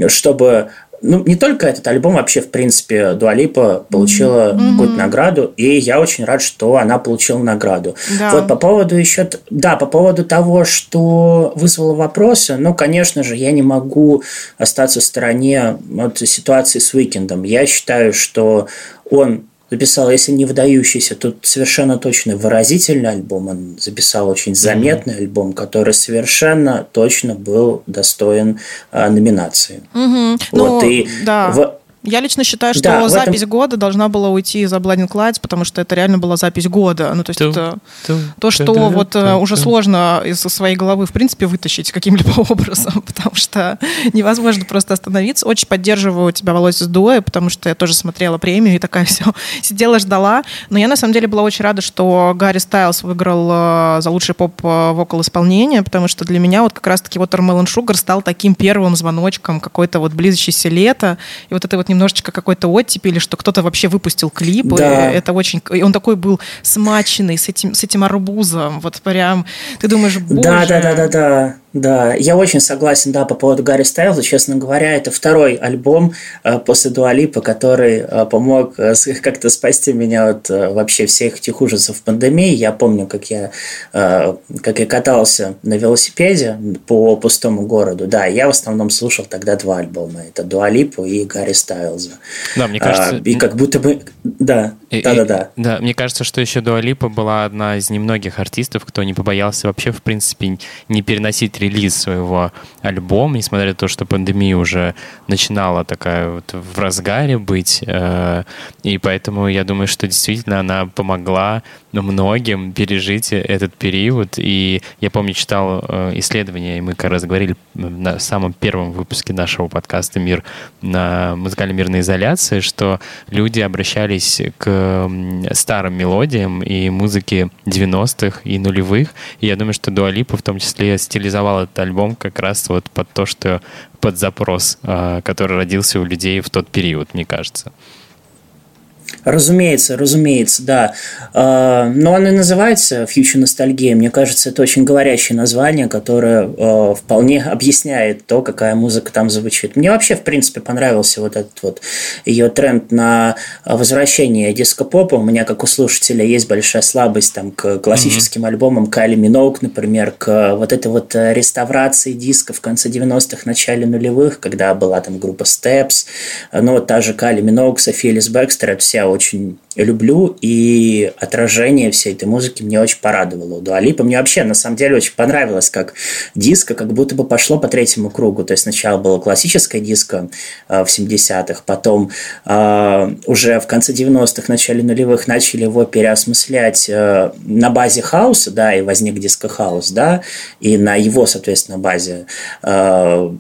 чтобы ну, не только этот альбом, вообще, в принципе, Дуалипа получила mm-hmm. какую-то награду, и я очень рад, что она получила награду. Да. Вот по поводу еще, да, по поводу того, что вызвало вопросы, ну, конечно же, я не могу остаться в стороне от ситуации с Уикендом. Я считаю, что он записал, если не выдающийся, то совершенно точно выразительный альбом. Он записал очень заметный mm-hmm. альбом, который совершенно точно был достоин а, номинации. Mm-hmm. Вот, ну, и да. в, я лично считаю, что да, запись этом... года должна была уйти за Blinding Lights, потому что это реально была запись года. Ну, то есть ту, это ту, то, что ту, вот ту, уже ту. сложно из своей головы, в принципе, вытащить каким-либо [LAUGHS] образом, потому что невозможно просто остановиться. Очень поддерживаю тебя, Володя, с дуэ, потому что я тоже смотрела премию и такая [LAUGHS] все сидела, ждала. Но я, на самом деле, была очень рада, что Гарри Стайлс выиграл э, за лучший поп-вокал исполнение, потому что для меня вот как раз-таки вот Watermelon Sugar стал таким первым звоночком какой-то вот близящейся лето, и вот этой вот немножечко какой-то оттепи, или что кто-то вообще выпустил клип. Да. И это очень... И он такой был смаченный с этим, с этим арбузом. Вот прям... Ты думаешь, боже... Да, да, да, да, да. Да, я очень согласен, да, по поводу Гарри Стайлза. Честно говоря, это второй альбом э, после Дуалипа, который э, помог э, [LAUGHS] как-то спасти меня от вообще всех этих ужасов пандемии. Я помню, как я, как я катался на велосипеде по пустому городу. Да, я в основном слушал тогда два альбома. Это Дуалипу и Гарри Стайлза. Да, мне кажется... А, и как будто бы... Да, да-да-да. Да, мне кажется, что еще Дуалипа была одна из немногих артистов, кто не побоялся вообще, в принципе, не переносить релиз своего альбома, несмотря на то, что пандемия уже начинала такая вот в разгаре быть. Э, и поэтому я думаю, что действительно она помогла многим пережить этот период. И я помню, читал э, исследования, и мы как раз говорили на самом первом выпуске нашего подкаста «Мир» на музыкальной мирной изоляции, что люди обращались к старым мелодиям и музыке 90-х и нулевых. И я думаю, что Дуалипа в том числе стилизовал этот альбом как раз вот под то, что под запрос, э, который родился у людей в тот период, мне кажется. Разумеется, разумеется, да. А, но он и называется Future ностальгия. Мне кажется, это очень говорящее название, которое а, вполне объясняет то, какая музыка там звучит. Мне вообще, в принципе, понравился вот этот вот ее тренд на возвращение диско-попа. У меня, как у слушателя, есть большая слабость там, к классическим mm-hmm. альбомам Кайли Миноук, например, к вот этой вот реставрации диска в конце 90-х, начале нулевых, когда была там группа Steps, ну вот та же Кайли Миноук, София Лис Бекстер, это вся очень люблю, и отражение всей этой музыки мне очень порадовало. У Дуалипа мне вообще, на самом деле, очень понравилось, как диско как будто бы пошло по третьему кругу. То есть сначала было классическое диско э, в 70-х, потом э, уже в конце 90-х, начале нулевых начали его переосмыслять э, на базе хаоса, да, и возник диско-хаус, да, и на его, соответственно, базе э,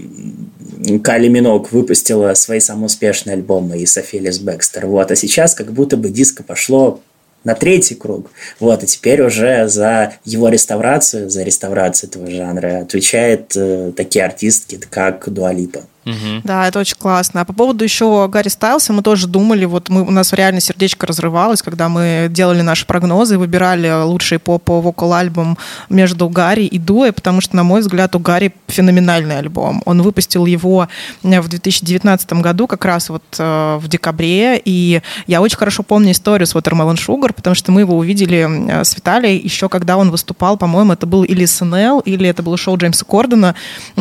Кайли Миноуг выпустила свои самые успешные альбомы и Софи Эллис-Бекстор. Вот. А сейчас как будто бы диско пошло на третий круг. Вот, и теперь уже за его реставрацию, за реставрацию этого жанра отвечают э, такие артистки, как Дуа Липа. Угу. Да, это очень классно. А по поводу еще Гарри Стайлса мы тоже думали, вот мы, у нас реально сердечко разрывалось, когда мы делали наши прогнозы, выбирали лучший поп-вокал альбом между Гарри и Дуэ, потому что, на мой взгляд, у Гарри феноменальный альбом. Он выпустил его э, в 2019 году, как раз вот э, в декабре, и я очень хорошо помню историю с Watermelon Sugar, потому что мы его увидели э, с Виталией еще когда он выступал, по-моему, это был или СНЛ, или это было шоу Джеймса Кордона,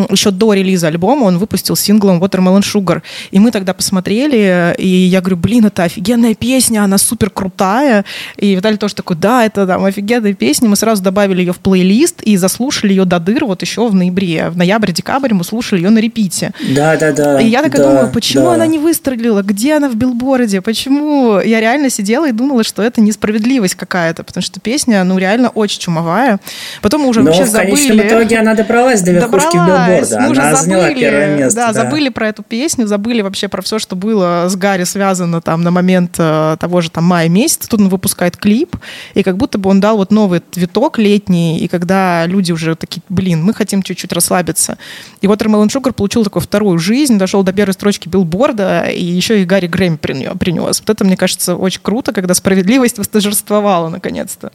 еще до релиза альбома он выпустил сингл синглом Watermelon Sugar. И мы тогда посмотрели, и я говорю, блин, это офигенная песня, она супер крутая. И Виталий тоже такой, да, это там офигенная песня. Мы сразу добавили ее в плейлист и заслушали ее до дыр вот еще в ноябре. В ноябре-декабре мы слушали ее на репите. Да, да, да. И я такая да, думаю, почему да. она не выстрелила? Где она в билборде? Почему? Я реально сидела и думала, что это несправедливость какая-то, потому что песня, ну, реально очень чумовая. Потом мы уже Но вообще в забыли. конечном итоге она добралась до верхушки Добралась. билборда. Мы уже Она заняла забыли, первое место. Да, забыли про эту песню, забыли вообще про все, что было с Гарри связано там на момент э, того же там мая месяца. Тут он выпускает клип, и как будто бы он дал вот новый виток летний, и когда люди уже такие, блин, мы хотим чуть-чуть расслабиться. И вот Ромелон Шугар получил такую вторую жизнь, дошел до первой строчки билборда, и еще и Гарри Грэмми принес. Вот это, мне кажется, очень круто, когда справедливость восторжествовала наконец-то.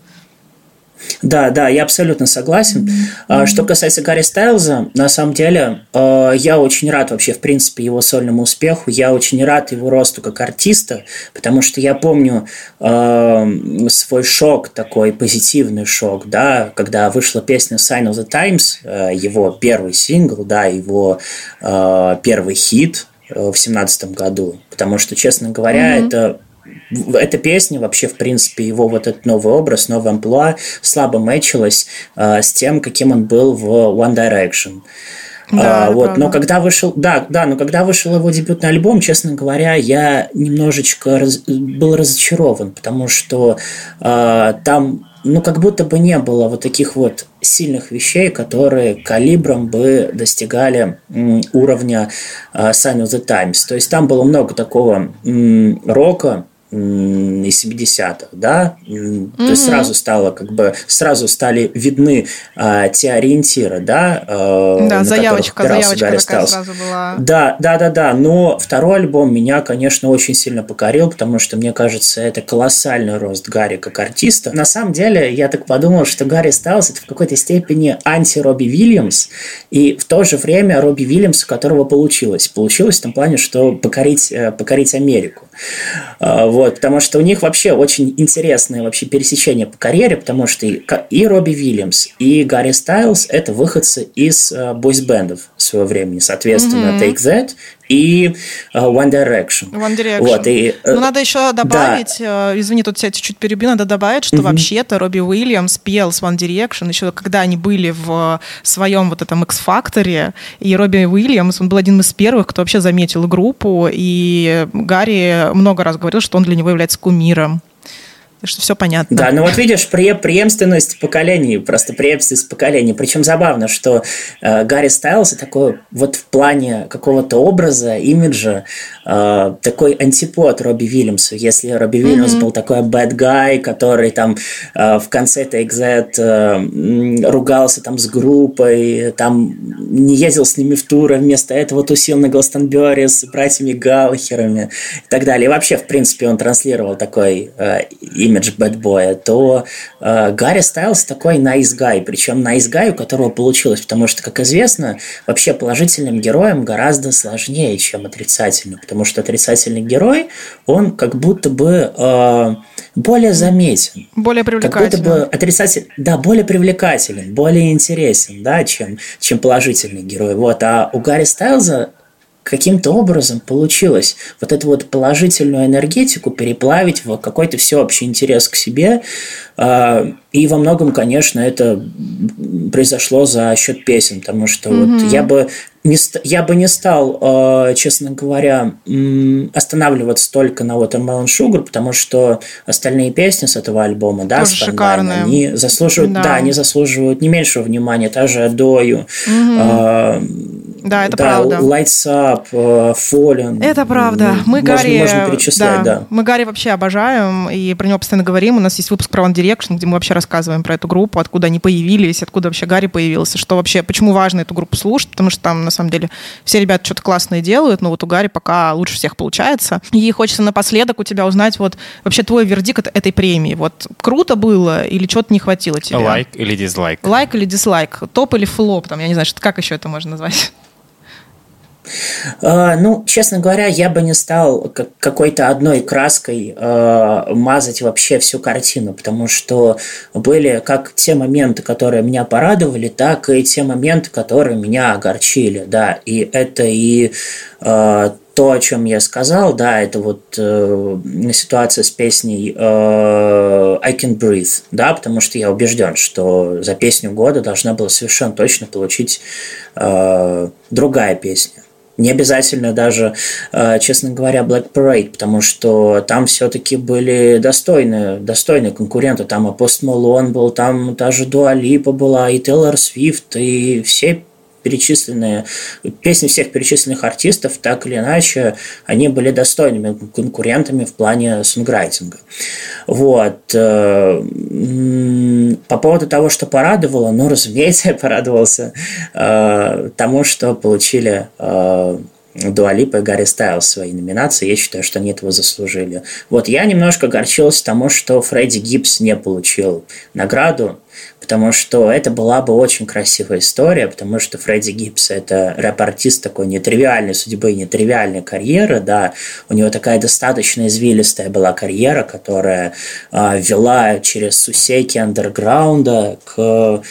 Да, да, я абсолютно согласен. Mm-hmm. Что касается Гарри Стайлза, на самом деле, э, я очень рад вообще, в принципе, его сольному успеху. Я очень рад его росту как артиста, потому что я помню э, свой шок, такой позитивный шок, да, когда вышла песня Sign of the Times, э, его первый сингл, да, его первый хит в семнадцатом году. Потому что, честно говоря, mm-hmm. это эта песня, вообще, в принципе, его вот этот новый образ, новый амплуа слабо мэчилась э, с тем, каким он был в One Direction. Да, а, вот, правда. но когда вышел, да, да, но когда вышел его дебютный альбом, честно говоря, я немножечко раз, был разочарован, потому что э, там, ну, как будто бы не было вот таких вот сильных вещей, которые калибром бы достигали м, уровня э, Sign of the Times. То есть там было много такого м, рока, из 70-х, да, mm-hmm. то есть сразу стало как бы сразу стали видны а, те ориентиры, да, а, да, заявочка, заявочка Гарри такая Стайлз. сразу была. Да, да, да, да, но второй альбом меня, конечно, очень сильно покорил, потому что мне кажется, это колоссальный рост Гарри как артиста. На самом деле, я так подумал, что Гарри Стайлз это в какой-то степени анти Робби Вильямс, и в то же время Робби Вильямс, у которого получилось, получилось в том плане, что покорить, э, покорить Америку. Вот вот, потому что у них вообще очень интересное вообще пересечение по карьере, потому что и, и Робби Вильямс, и Гарри Стайлз – это выходцы из э, бойсбендов своего времени, соответственно, mm-hmm. Take That и uh, One Direction. One Direction. Вот, и, ну, надо еще добавить, да. э, извини, тут тебя чуть-чуть перебью, надо добавить, что mm-hmm. вообще-то Робби Уильямс пел с One Direction еще когда они были в своем вот этом X-факторе, и Робби Уильямс, он был один из первых, кто вообще заметил группу, и Гарри много раз говорил, что он для него является кумиром что все понятно. Да, ну вот видишь, пре преемственность поколений, просто преемственность поколений. Причем забавно, что э, Гарри Стайлз такой вот в плане какого-то образа, имиджа, э, такой антипод Робби Вильямсу. Если Робби mm-hmm. Вильямс был такой bad guy, который там э, в конце That э, ругался там с группой, там не ездил с ними в туры, вместо этого тусил на Гластонберри с братьями Галлахерами и так далее. И вообще, в принципе, он транслировал такой э, имидж бэтбоя, то э, Гарри Стайлз такой nice guy, причем nice guy, у которого получилось, потому что, как известно, вообще положительным героем гораздо сложнее, чем отрицательным, потому что отрицательный герой, он как будто бы э, более заметен. Более привлекателен. Как будто бы отрицатель, да, более привлекателен, более интересен, да, чем, чем положительный герой. Вот, а у Гарри Стайлза каким-то образом получилось вот эту вот положительную энергетику переплавить в какой-то всеобщий интерес к себе. А, и во многом, конечно, это произошло за счет песен, потому что mm-hmm. вот я бы не, я бы не стал, а, честно говоря, останавливаться только на вот Melon Sugar, потому что остальные песни с этого альбома, да, Тоже шикарные. они заслуживают, да. да, они заслуживают не меньшего внимания, та же Адою, mm-hmm. Да, это да, правда. Lights Up, uh, Fallen. Это правда. Мы можно, Гарри, можно перечислять, да. да. Мы Гарри вообще обожаем, и про него постоянно говорим. У нас есть выпуск про One Direction, где мы вообще рассказываем про эту группу, откуда они появились, откуда вообще Гарри появился, что вообще, почему важно эту группу слушать, потому что там, на самом деле, все ребята что-то классное делают, но вот у Гарри пока лучше всех получается. И хочется напоследок у тебя узнать вот вообще твой вердикт этой премии. Вот круто было или что-то не хватило тебе? Лайк like или дизлайк? Лайк like или дизлайк? Топ или флоп? Там, я не знаю, что, как еще это можно назвать? Э, ну, честно говоря, я бы не стал какой-то одной краской э, мазать вообще всю картину, потому что были как те моменты, которые меня порадовали, так и те моменты, которые меня огорчили, да, и это и э, то, о чем я сказал, да, это вот э, ситуация с песней э, I Can Breathe, да, потому что я убежден, что за песню года должна была совершенно точно получить э, другая песня. Не обязательно даже, э, честно говоря, Black Parade, потому что там все-таки были достойные, достойные конкуренты. Там и Post Malone был, там даже Lipa была, и Taylor Swift, и все перечисленные, песни всех перечисленных артистов, так или иначе, они были достойными конкурентами в плане сонграйтинга. Вот. Э, по поводу того, что порадовало, ну, разумеется, я порадовался э, тому, что получили э, Дуалипа и Гарри Стайлс свои номинации. Я считаю, что они этого заслужили. Вот я немножко огорчился тому, что Фредди Гибс не получил награду потому что это была бы очень красивая история, потому что Фредди Гибс – это рэп-артист такой нетривиальной судьбы, нетривиальной карьеры, да, у него такая достаточно извилистая была карьера, которая э, вела через сусеки андерграунда к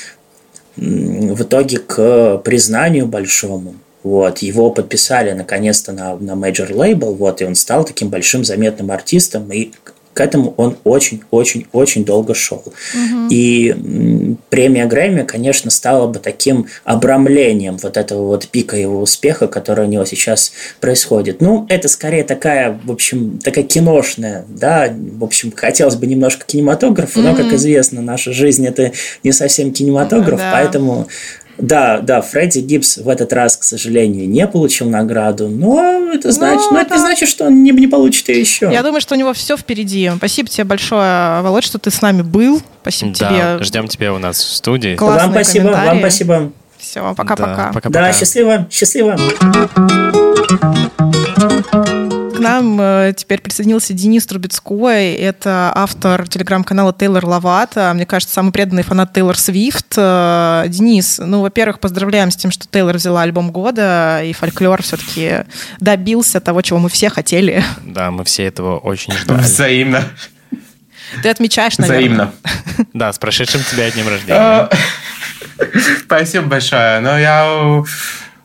в итоге к признанию большому. Вот, его подписали наконец-то на, на major label, вот, и он стал таким большим заметным артистом, и к этому он очень-очень-очень долго шел. Угу. И премия Грэмми, конечно, стала бы таким обрамлением вот этого вот пика его успеха, который у него сейчас происходит. Ну, это скорее такая, в общем, такая киношная, да, в общем, хотелось бы немножко кинематографа, угу. но, как известно, наша жизнь это не совсем кинематограф, да. поэтому да, да, Фредди Гибс в этот раз, к сожалению, не получил награду, но это значит, ну, но это... это значит, что он не, не получит ее еще. Я думаю, что у него все впереди. Спасибо тебе большое, Володь, что ты с нами был. Спасибо да, тебе. Ждем тебя у нас в студии. Классные вам спасибо, вам спасибо. Все, пока-пока. Да, да, счастливо, счастливо к нам э, теперь присоединился Денис Трубецкой. Это автор телеграм-канала Тейлор Лавата. Мне кажется, самый преданный фанат Тейлор Свифт. Э, Денис, ну, во-первых, поздравляем с тем, что Тейлор взяла альбом года, и фольклор все-таки добился того, чего мы все хотели. Да, мы все этого очень ждали. Взаимно. Ты отмечаешь, наверное. Взаимно. Да, с прошедшим тебя днем рождения. [LAUGHS] Спасибо большое. Но я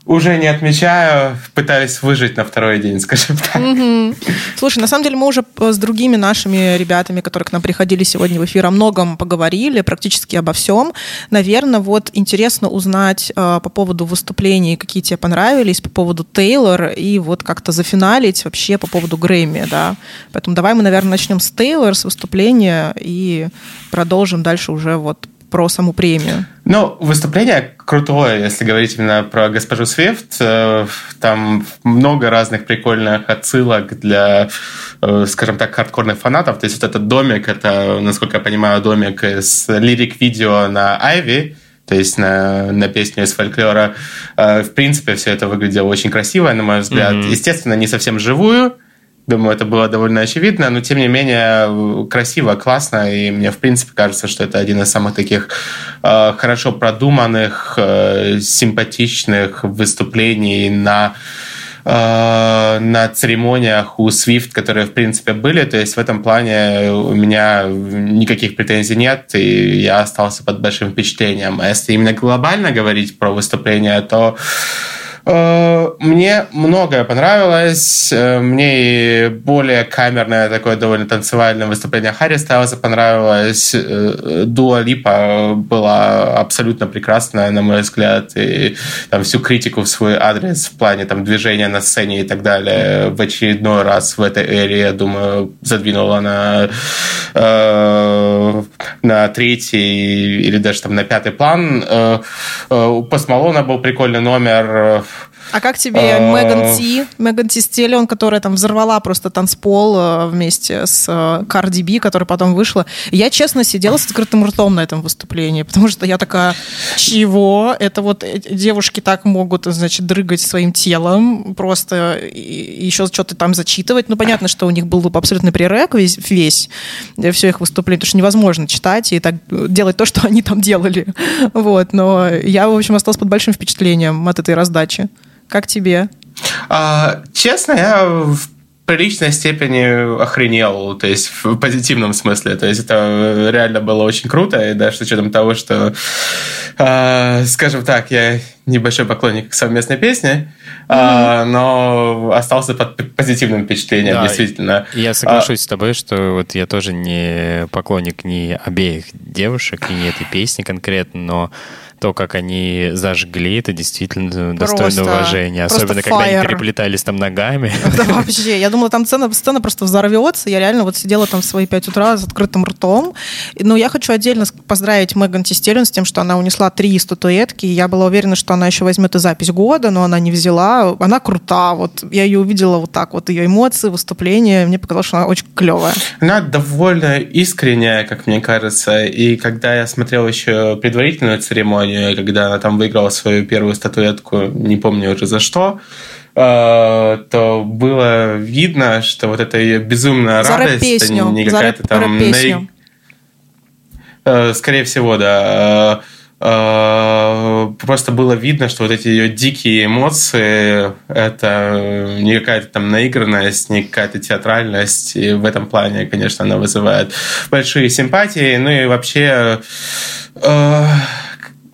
уже не отмечаю, пытаюсь выжить на второй день, скажем так. Угу. Слушай, на самом деле мы уже с другими нашими ребятами, которые к нам приходили сегодня в эфир, о многом поговорили, практически обо всем. Наверное, вот интересно узнать э, по поводу выступлений, какие тебе понравились, по поводу Тейлор, и вот как-то зафиналить вообще по поводу Грэмми, да. Поэтому давай мы, наверное, начнем с Тейлор, с выступления, и продолжим дальше уже вот про саму премию? Ну, выступление крутое, если говорить именно про госпожу Свифт. Э, там много разных прикольных отсылок для, э, скажем так, хардкорных фанатов. То есть вот этот домик, это, насколько я понимаю, домик из лирик-видео на Айви, то есть на, на песню из фольклора. Э, в принципе, все это выглядело очень красиво, на мой взгляд. Mm-hmm. Естественно, не совсем живую, Думаю, это было довольно очевидно, но тем не менее красиво, классно, и мне в принципе кажется, что это один из самых таких э, хорошо продуманных, э, симпатичных выступлений на э, на церемониях у Swift, которые, в принципе, были. То есть в этом плане у меня никаких претензий нет, и я остался под большим впечатлением. А если именно глобально говорить про выступление, то Э, мне многое понравилось. Э, мне и более камерное такое довольно танцевальное выступление Харри Стайлза понравилось. Э, Дуа Липа была абсолютно прекрасная, на мой взгляд. И там всю критику в свой адрес в плане там движения на сцене и так далее в очередной раз в этой эре, я думаю, задвинула на, на третий или даже там на пятый план. У Постмалона был прикольный номер а как тебе. Меган Ти, Меган Ти Стеллион, которая там взорвала просто танцпол э, вместе с Карди Би, которая потом вышла. Я, честно, сидела с открытым ртом на этом выступлении, потому что я такая, чего? Это вот девушки так могут, значит, дрыгать своим телом, просто еще что-то там зачитывать. Ну, понятно, что у них был абсолютный пререк весь, весь все их выступление, потому что невозможно читать и так делать то, что они там делали. [LAUGHS] Вот, но я, в общем, осталась под большим впечатлением от этой раздачи. Как тебе? А, честно, я в приличной степени охренел, то есть в позитивном смысле. То есть это реально было очень круто, и даже с учетом того, что, э, скажем так, я небольшой поклонник совместной песни, mm-hmm. э, но остался под позитивным впечатлением, да, действительно. Я соглашусь а, с тобой, что вот я тоже не поклонник ни обеих девушек, и не этой песни конкретно, но то, как они зажгли, это действительно просто, достойно уважения. Особенно, когда они переплетались там ногами. [LAUGHS] Да вообще, я думала, там сцена, сцена просто взорвется. Я реально вот сидела там в свои 5 утра с открытым ртом. Но я хочу отдельно поздравить Меган Тистерин с тем, что она унесла три статуэтки. Я была уверена, что она еще возьмет и запись года, но она не взяла. Она крута. Вот я ее увидела вот так вот, ее эмоции, выступления. Мне показалось, что она очень клевая. Она довольно искренняя, как мне кажется. И когда я смотрел еще предварительную церемонию, когда она там выиграла свою первую статуэтку, не помню уже за что, э, то было видно, что вот эта ее безумная за радость, песню. не какая-то там... Песню. На... Э, скорее всего, да. Э, просто было видно, что вот эти ее дикие эмоции – это не какая-то там наигранность, не какая-то театральность. И в этом плане, конечно, она вызывает большие симпатии. Ну и вообще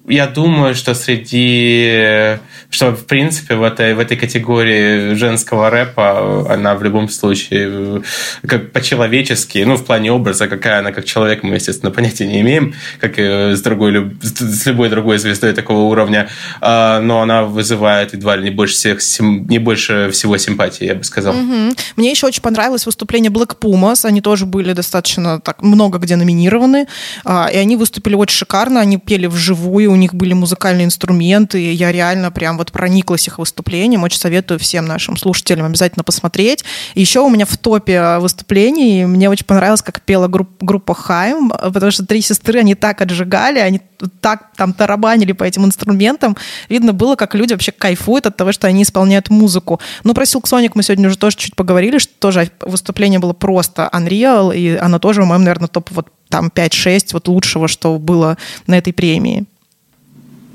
я думаю, что среди что, в принципе, в этой, в этой категории женского рэпа она в любом случае как по-человечески, ну, в плане образа, какая она как человек, мы, естественно, [LAUGHS] понятия не имеем, как и с, другой, с любой другой звездой такого уровня, а, но она вызывает едва ли не больше, всех, не больше всего симпатии, я бы сказал. Угу. Мне еще очень понравилось выступление Black Pumas, они тоже были достаточно так много где номинированы, а, и они выступили очень шикарно, они пели вживую, у них были музыкальные инструменты, я реально прям вот прониклась их выступлением. Очень советую всем нашим слушателям обязательно посмотреть. Еще у меня в топе выступлений мне очень понравилось, как пела групп, группа Хайм, потому что три сестры, они так отжигали, они так там тарабанили по этим инструментам. Видно было, как люди вообще кайфуют от того, что они исполняют музыку. Ну, про Sonic мы сегодня уже тоже чуть поговорили, что тоже выступление было просто Unreal, и оно тоже, по-моему, наверное, топ вот там 5-6 вот лучшего, что было на этой премии.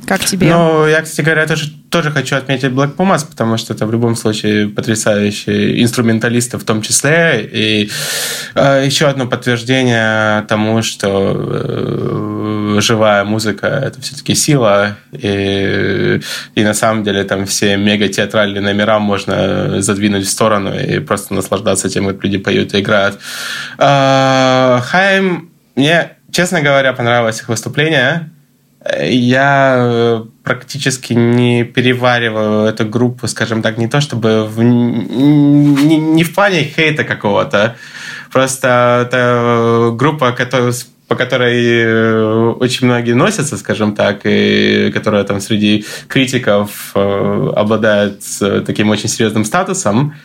Как тебе? Ну, я, кстати говоря, тоже, тоже хочу отметить Black Pumas, потому что это в любом случае потрясающие инструменталисты в том числе. И э, еще одно подтверждение тому, что э, живая музыка — это все-таки сила. И, и на самом деле там все мега-театральные номера можно задвинуть в сторону и просто наслаждаться тем, как люди поют и играют. Э, Хайм, мне, честно говоря, понравилось их выступление я э, практически не перевариваю эту группу, скажем так, не то чтобы в, не, не в плане хейта какого-то, просто это группа, которая по которой э, очень многие носятся, скажем так, и которая там среди критиков э, обладает таким очень серьезным статусом,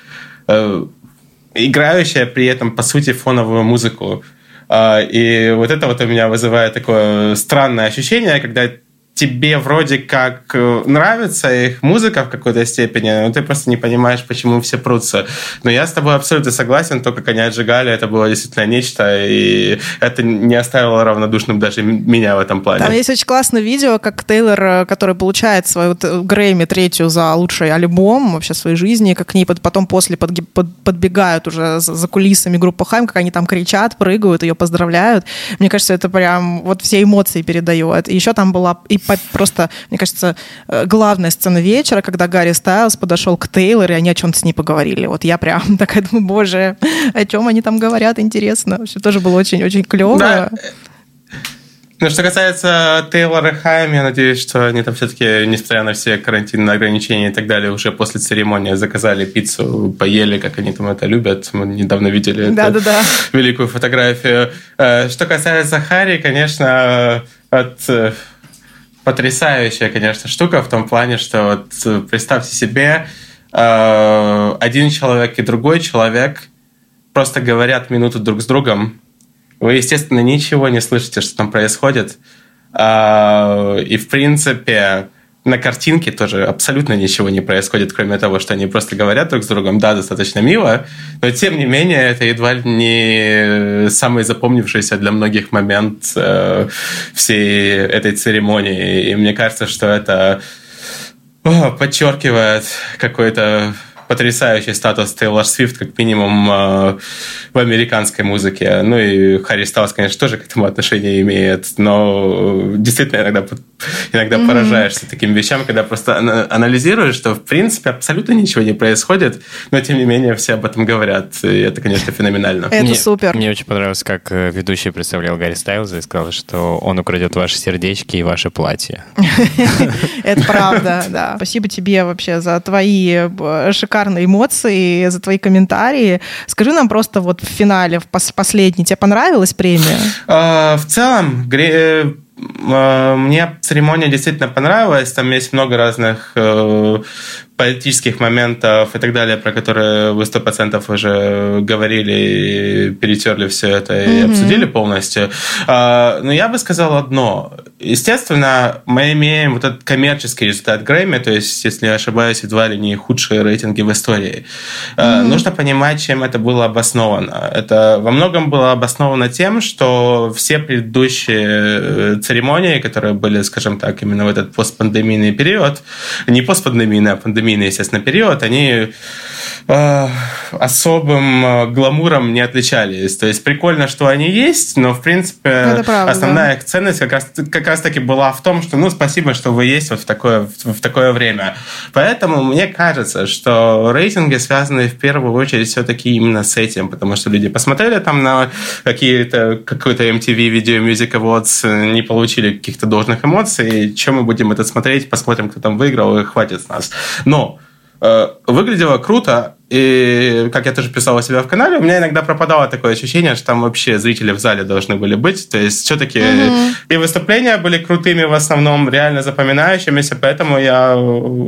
играющая при этом, по сути, фоновую музыку. А, и вот это вот у меня вызывает такое странное ощущение, когда тебе вроде как э, нравится их музыка в какой-то степени, но ты просто не понимаешь, почему все прутся. Но я с тобой абсолютно согласен, то, как они отжигали, это было действительно нечто, и это не оставило равнодушным даже меня в этом плане. Там есть очень классное видео, как Тейлор, э, который получает свою Грэмми третью за лучший альбом вообще своей жизни, как к ней потом после подбегают уже за кулисами группы Хайм, как они там кричат, прыгают, ее поздравляют. Мне кажется, это прям вот все эмоции передает. И еще там была и просто, мне кажется, э, главная сцена вечера, когда Гарри Стайлз подошел к Тейлор, и они о чем-то с ней поговорили. Вот я прям [LAUGHS] такая думаю, боже, о чем они там говорят, интересно. Все тоже было очень-очень клево. Да. Ну, что касается Тейлора Хайми, я надеюсь, что они там все-таки, несмотря на все карантинные ограничения и так далее, уже после церемонии заказали пиццу, поели, как они там это любят. Мы недавно видели да, да, да. великую фотографию. Э, что касается Харри, конечно, от э, потрясающая, конечно, штука в том плане, что вот э, представьте себе, э, один человек и другой человек просто говорят минуту друг с другом. Вы, естественно, ничего не слышите, что там происходит. Э, и, в принципе, на картинке тоже абсолютно ничего не происходит, кроме того, что они просто говорят друг с другом. Да, достаточно мило, но тем не менее это едва ли не самый запомнившийся для многих момент э, всей этой церемонии. И мне кажется, что это подчеркивает какой-то потрясающий статус Тейлор Свифт, как минимум, э, в американской музыке. Ну и Харри Стаус, конечно, тоже к этому отношение имеет, но действительно иногда, иногда mm-hmm. поражаешься таким вещам, когда просто анализируешь, что в принципе абсолютно ничего не происходит, но тем не менее все об этом говорят, и это, конечно, феноменально. Это мне, супер. Мне очень понравилось, как э, ведущий представлял Гарри Стайлза и сказал, что он украдет ваши сердечки и ваше платье. [LAUGHS] Это правда, [LAUGHS] да. Спасибо тебе вообще за твои шикарные эмоции, за твои комментарии. Скажи нам просто вот в финале, в пос последней, тебе понравилась премия? А, в целом, э, мне церемония действительно понравилась. Там есть много разных э, политических моментов и так далее, про которые вы сто процентов уже говорили, перетерли все это и mm-hmm. обсудили полностью. А, но я бы сказал одно. Естественно, мы имеем вот этот коммерческий результат Грэмми, то есть, если я ошибаюсь, едва ли не худшие рейтинги в истории. Mm-hmm. Нужно понимать, чем это было обосновано. Это во многом было обосновано тем, что все предыдущие э, церемонии, которые были, скажем так, именно в этот постпандемийный период, не постпандемийный, а пандемийный, пандемийный, естественно, период, они э, особым э, гламуром не отличались. То есть прикольно, что они есть, но, в принципе, правда, основная их ценность как раз, как раз таки была в том, что, ну, спасибо, что вы есть вот в такое, в, в такое время. Поэтому мне кажется, что рейтинги связаны в первую очередь все-таки именно с этим, потому что люди посмотрели там на какие-то, какой-то MTV Video Music Awards, не получили каких-то должных эмоций, чем мы будем это смотреть, посмотрим, кто там выиграл, и хватит с нас. Но выглядело круто, и, как я тоже писал у себя в канале, у меня иногда пропадало такое ощущение, что там вообще зрители в зале должны были быть. То есть все-таки mm-hmm. и выступления были крутыми в основном, реально запоминающимися, поэтому я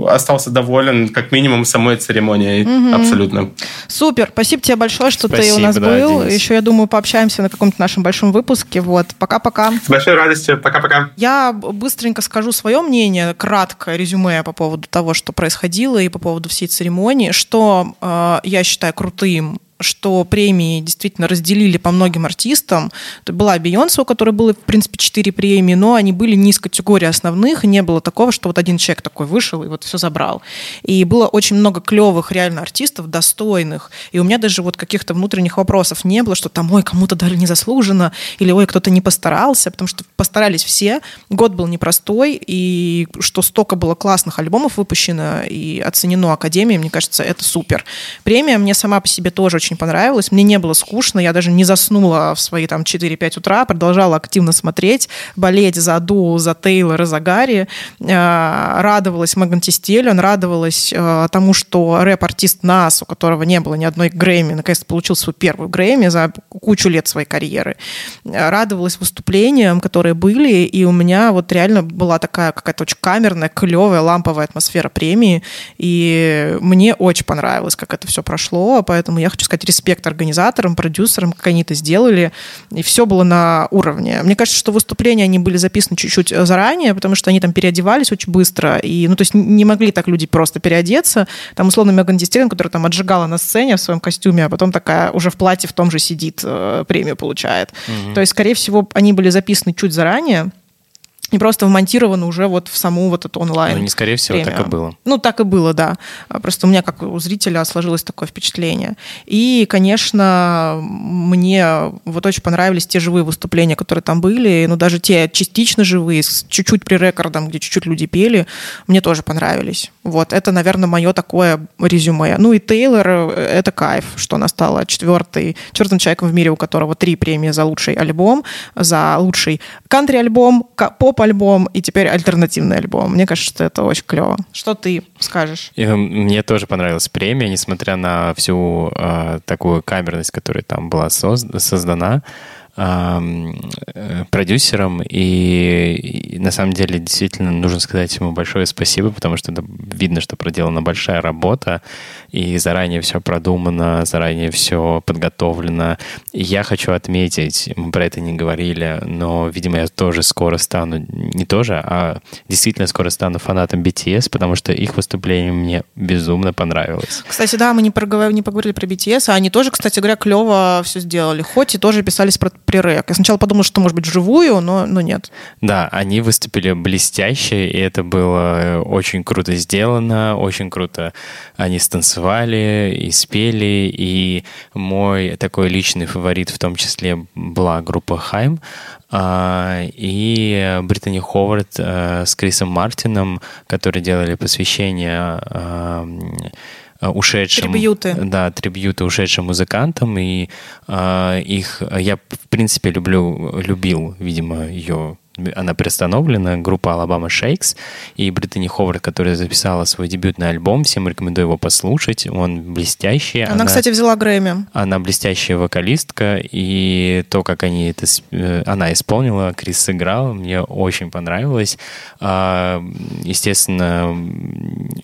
остался доволен как минимум самой церемонией. Mm-hmm. Абсолютно. Супер. Спасибо тебе большое, что Спасибо, ты у нас да, был. Денис. Еще, я думаю, пообщаемся на каком-то нашем большом выпуске. Вот. Пока-пока. С большой радостью. Пока-пока. Я быстренько скажу свое мнение, краткое резюме по поводу того, что происходило и по поводу всей церемонии, что э, Э, я считаю крутым что премии действительно разделили по многим артистам. Это была Бейонсе, у которой было, в принципе, четыре премии, но они были не из категории основных, не было такого, что вот один человек такой вышел и вот все забрал. И было очень много клевых реально артистов, достойных. И у меня даже вот каких-то внутренних вопросов не было, что там, ой, кому-то дали незаслуженно, или ой, кто-то не постарался, потому что постарались все. Год был непростой, и что столько было классных альбомов выпущено и оценено Академией, мне кажется, это супер. Премия мне сама по себе тоже очень очень понравилось. Мне не было скучно, я даже не заснула в свои там 4-5 утра, продолжала активно смотреть, болеть за Ду, за Тейлора, за Гарри. Э, радовалась Меган Тистелион, радовалась э, тому, что рэп-артист Нас, у которого не было ни одной Грэмми, наконец-то получил свою первую Грэмми за кучу лет своей карьеры. Э, радовалась выступлениям, которые были, и у меня вот реально была такая какая-то очень камерная, клевая, ламповая атмосфера премии, и мне очень понравилось, как это все прошло, поэтому я хочу сказать сказать, респект организаторам, продюсерам, как они это сделали, и все было на уровне. Мне кажется, что выступления, они были записаны чуть-чуть э, заранее, потому что они там переодевались очень быстро, и, ну, то есть не могли так люди просто переодеться. Там, условно, Меган Дистелин, которая там отжигала на сцене в своем костюме, а потом такая уже в платье в том же сидит, э, премию получает. Mm-hmm. То есть, скорее всего, они были записаны чуть заранее, и просто вмонтировано уже вот в саму вот эту онлайн. Ну, не скорее всего, премию. так и было. Ну, так и было, да. Просто у меня, как у зрителя, сложилось такое впечатление. И, конечно, мне вот очень понравились те живые выступления, которые там были, ну, даже те частично живые, чуть-чуть пререкордом, где чуть-чуть люди пели, мне тоже понравились. Вот, это, наверное, мое такое резюме. Ну, и Тейлор, э, это кайф, что она стала четвертой, четвертым человеком в мире, у которого три премии за лучший альбом, за лучший кантри-альбом, поп альбом и теперь альтернативный альбом. Мне кажется, что это очень клево. Что ты скажешь? И мне тоже понравилась премия, несмотря на всю э, такую камерность, которая там была созд- создана. Э, продюсером, и, и на самом деле действительно нужно сказать ему большое спасибо, потому что это видно, что проделана большая работа, и заранее все продумано, заранее все подготовлено. И я хочу отметить, мы про это не говорили, но, видимо, я тоже скоро стану, не тоже, а действительно скоро стану фанатом BTS, потому что их выступление мне безумно понравилось. Кстати, да, мы не, проговорили, не поговорили про BTS, а они тоже, кстати говоря, клево все сделали, хоть и тоже писались про пререк. Я сначала подумала, что, может быть, вживую, но, но нет. Да, они выступили блестяще, и это было э, очень круто сделано, очень круто они станцевали и спели, и мой такой личный фаворит в том числе была группа Хайм, и Британи Ховард э, с Крисом Мартином, которые делали посвящение а, ушедшим... Трибьюты. Да, трибьюты ушедшим музыкантам, и э, их... Я, в принципе, люблю, любил, видимо, ее она приостановлена, группа Alabama Shakes и Британи Ховард, которая записала свой дебютный альбом. Всем рекомендую его послушать. Он блестящий. Она, она кстати, взяла Грэмми. Она блестящая вокалистка, и то, как они это, э, она исполнила, Крис сыграл, мне очень понравилось. А, естественно,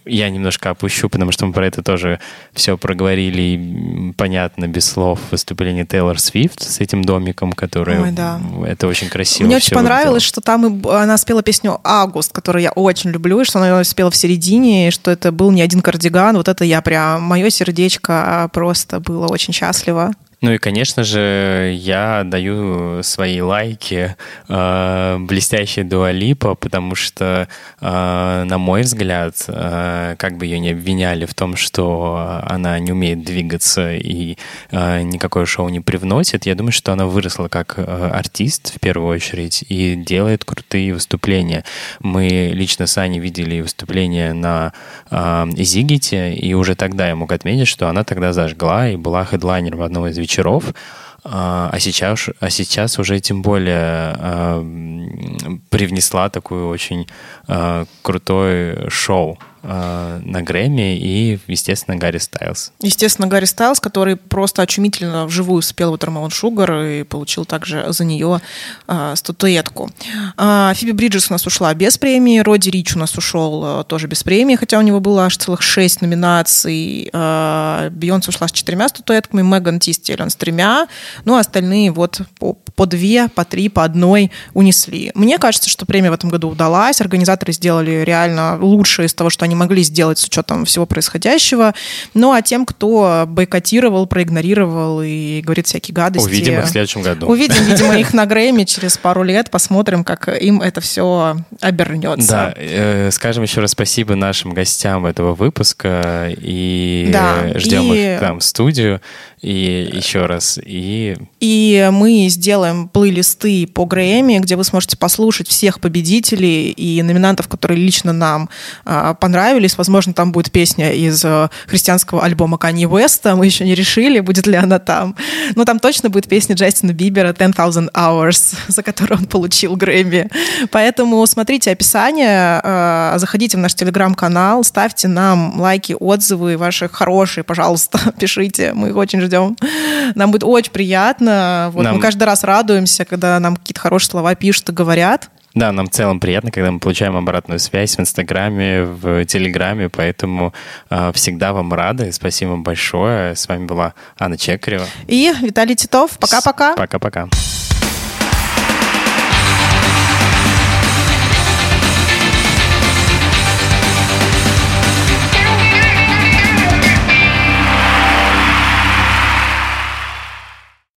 я немножко опущу, потому что мы про это тоже все проговорили, понятно, без слов, выступление Тейлор Свифт с этим домиком, который... Ой, да. Это очень красиво. Мне очень понравилось, понравилось, что там она спела песню «Август», которую я очень люблю, и что она ее спела в середине, и что это был не один кардиган. Вот это я прям... Мое сердечко просто было очень счастливо. Ну и, конечно же, я даю свои лайки э, блестящей Дуалипа, потому что, э, на мой взгляд, э, как бы ее не обвиняли в том, что она не умеет двигаться и э, никакое шоу не привносит, я думаю, что она выросла как э, артист в первую очередь и делает крутые выступления. Мы лично с Аней видели выступление на э, Зигите, и уже тогда я мог отметить, что она тогда зажгла и была хедлайнером одного из вечеров, а, а сейчас, а сейчас уже тем более а, привнесла такую очень а, крутое шоу на Грэмми и, естественно, Гарри Стайлз. Естественно, Гарри Стайлз, который просто очумительно вживую спел Watermelon Sugar и получил также за нее э, статуэтку. Э, Фиби Бриджес у нас ушла без премии, Роди Рич у нас ушел э, тоже без премии, хотя у него было аж целых шесть номинаций. Э, Бейонсе ушла с четырьмя статуэтками, Меган Ти с тремя, ну а остальные вот по, по две, по три, по одной унесли. Мне кажется, что премия в этом году удалась, организаторы сделали реально лучшее из того, что они могли сделать с учетом всего происходящего. Ну, а тем, кто бойкотировал, проигнорировал и говорит всякие гадости... Увидим их в следующем году. Увидим, видимо, [LAUGHS] их на Грэмми через пару лет, посмотрим, как им это все обернется. Да, э, скажем еще раз спасибо нашим гостям этого выпуска и да, ждем и... их там в студию. И еще раз. И... и мы сделаем плейлисты по Грэмми, где вы сможете послушать всех победителей и номинантов, которые лично нам а, понравились. Возможно, там будет песня из а, христианского альбома Kanye West. Мы еще не решили, будет ли она там. Но там точно будет песня Джастина Бибера «10,000 Hours», [LAUGHS] за которую он получил Грэмми. Поэтому смотрите описание, а, заходите в наш телеграм-канал, ставьте нам лайки, отзывы ваши хорошие, пожалуйста, [LAUGHS] пишите. Мы их очень ждем. Нам будет очень приятно. Вот нам... Мы каждый раз радуемся, когда нам какие-то хорошие слова пишут и говорят. Да, нам в целом приятно, когда мы получаем обратную связь в Инстаграме, в Телеграме, поэтому э, всегда вам рады. Спасибо большое. С вами была Анна Чекарева. И Виталий Титов. Пока-пока. Пока-пока.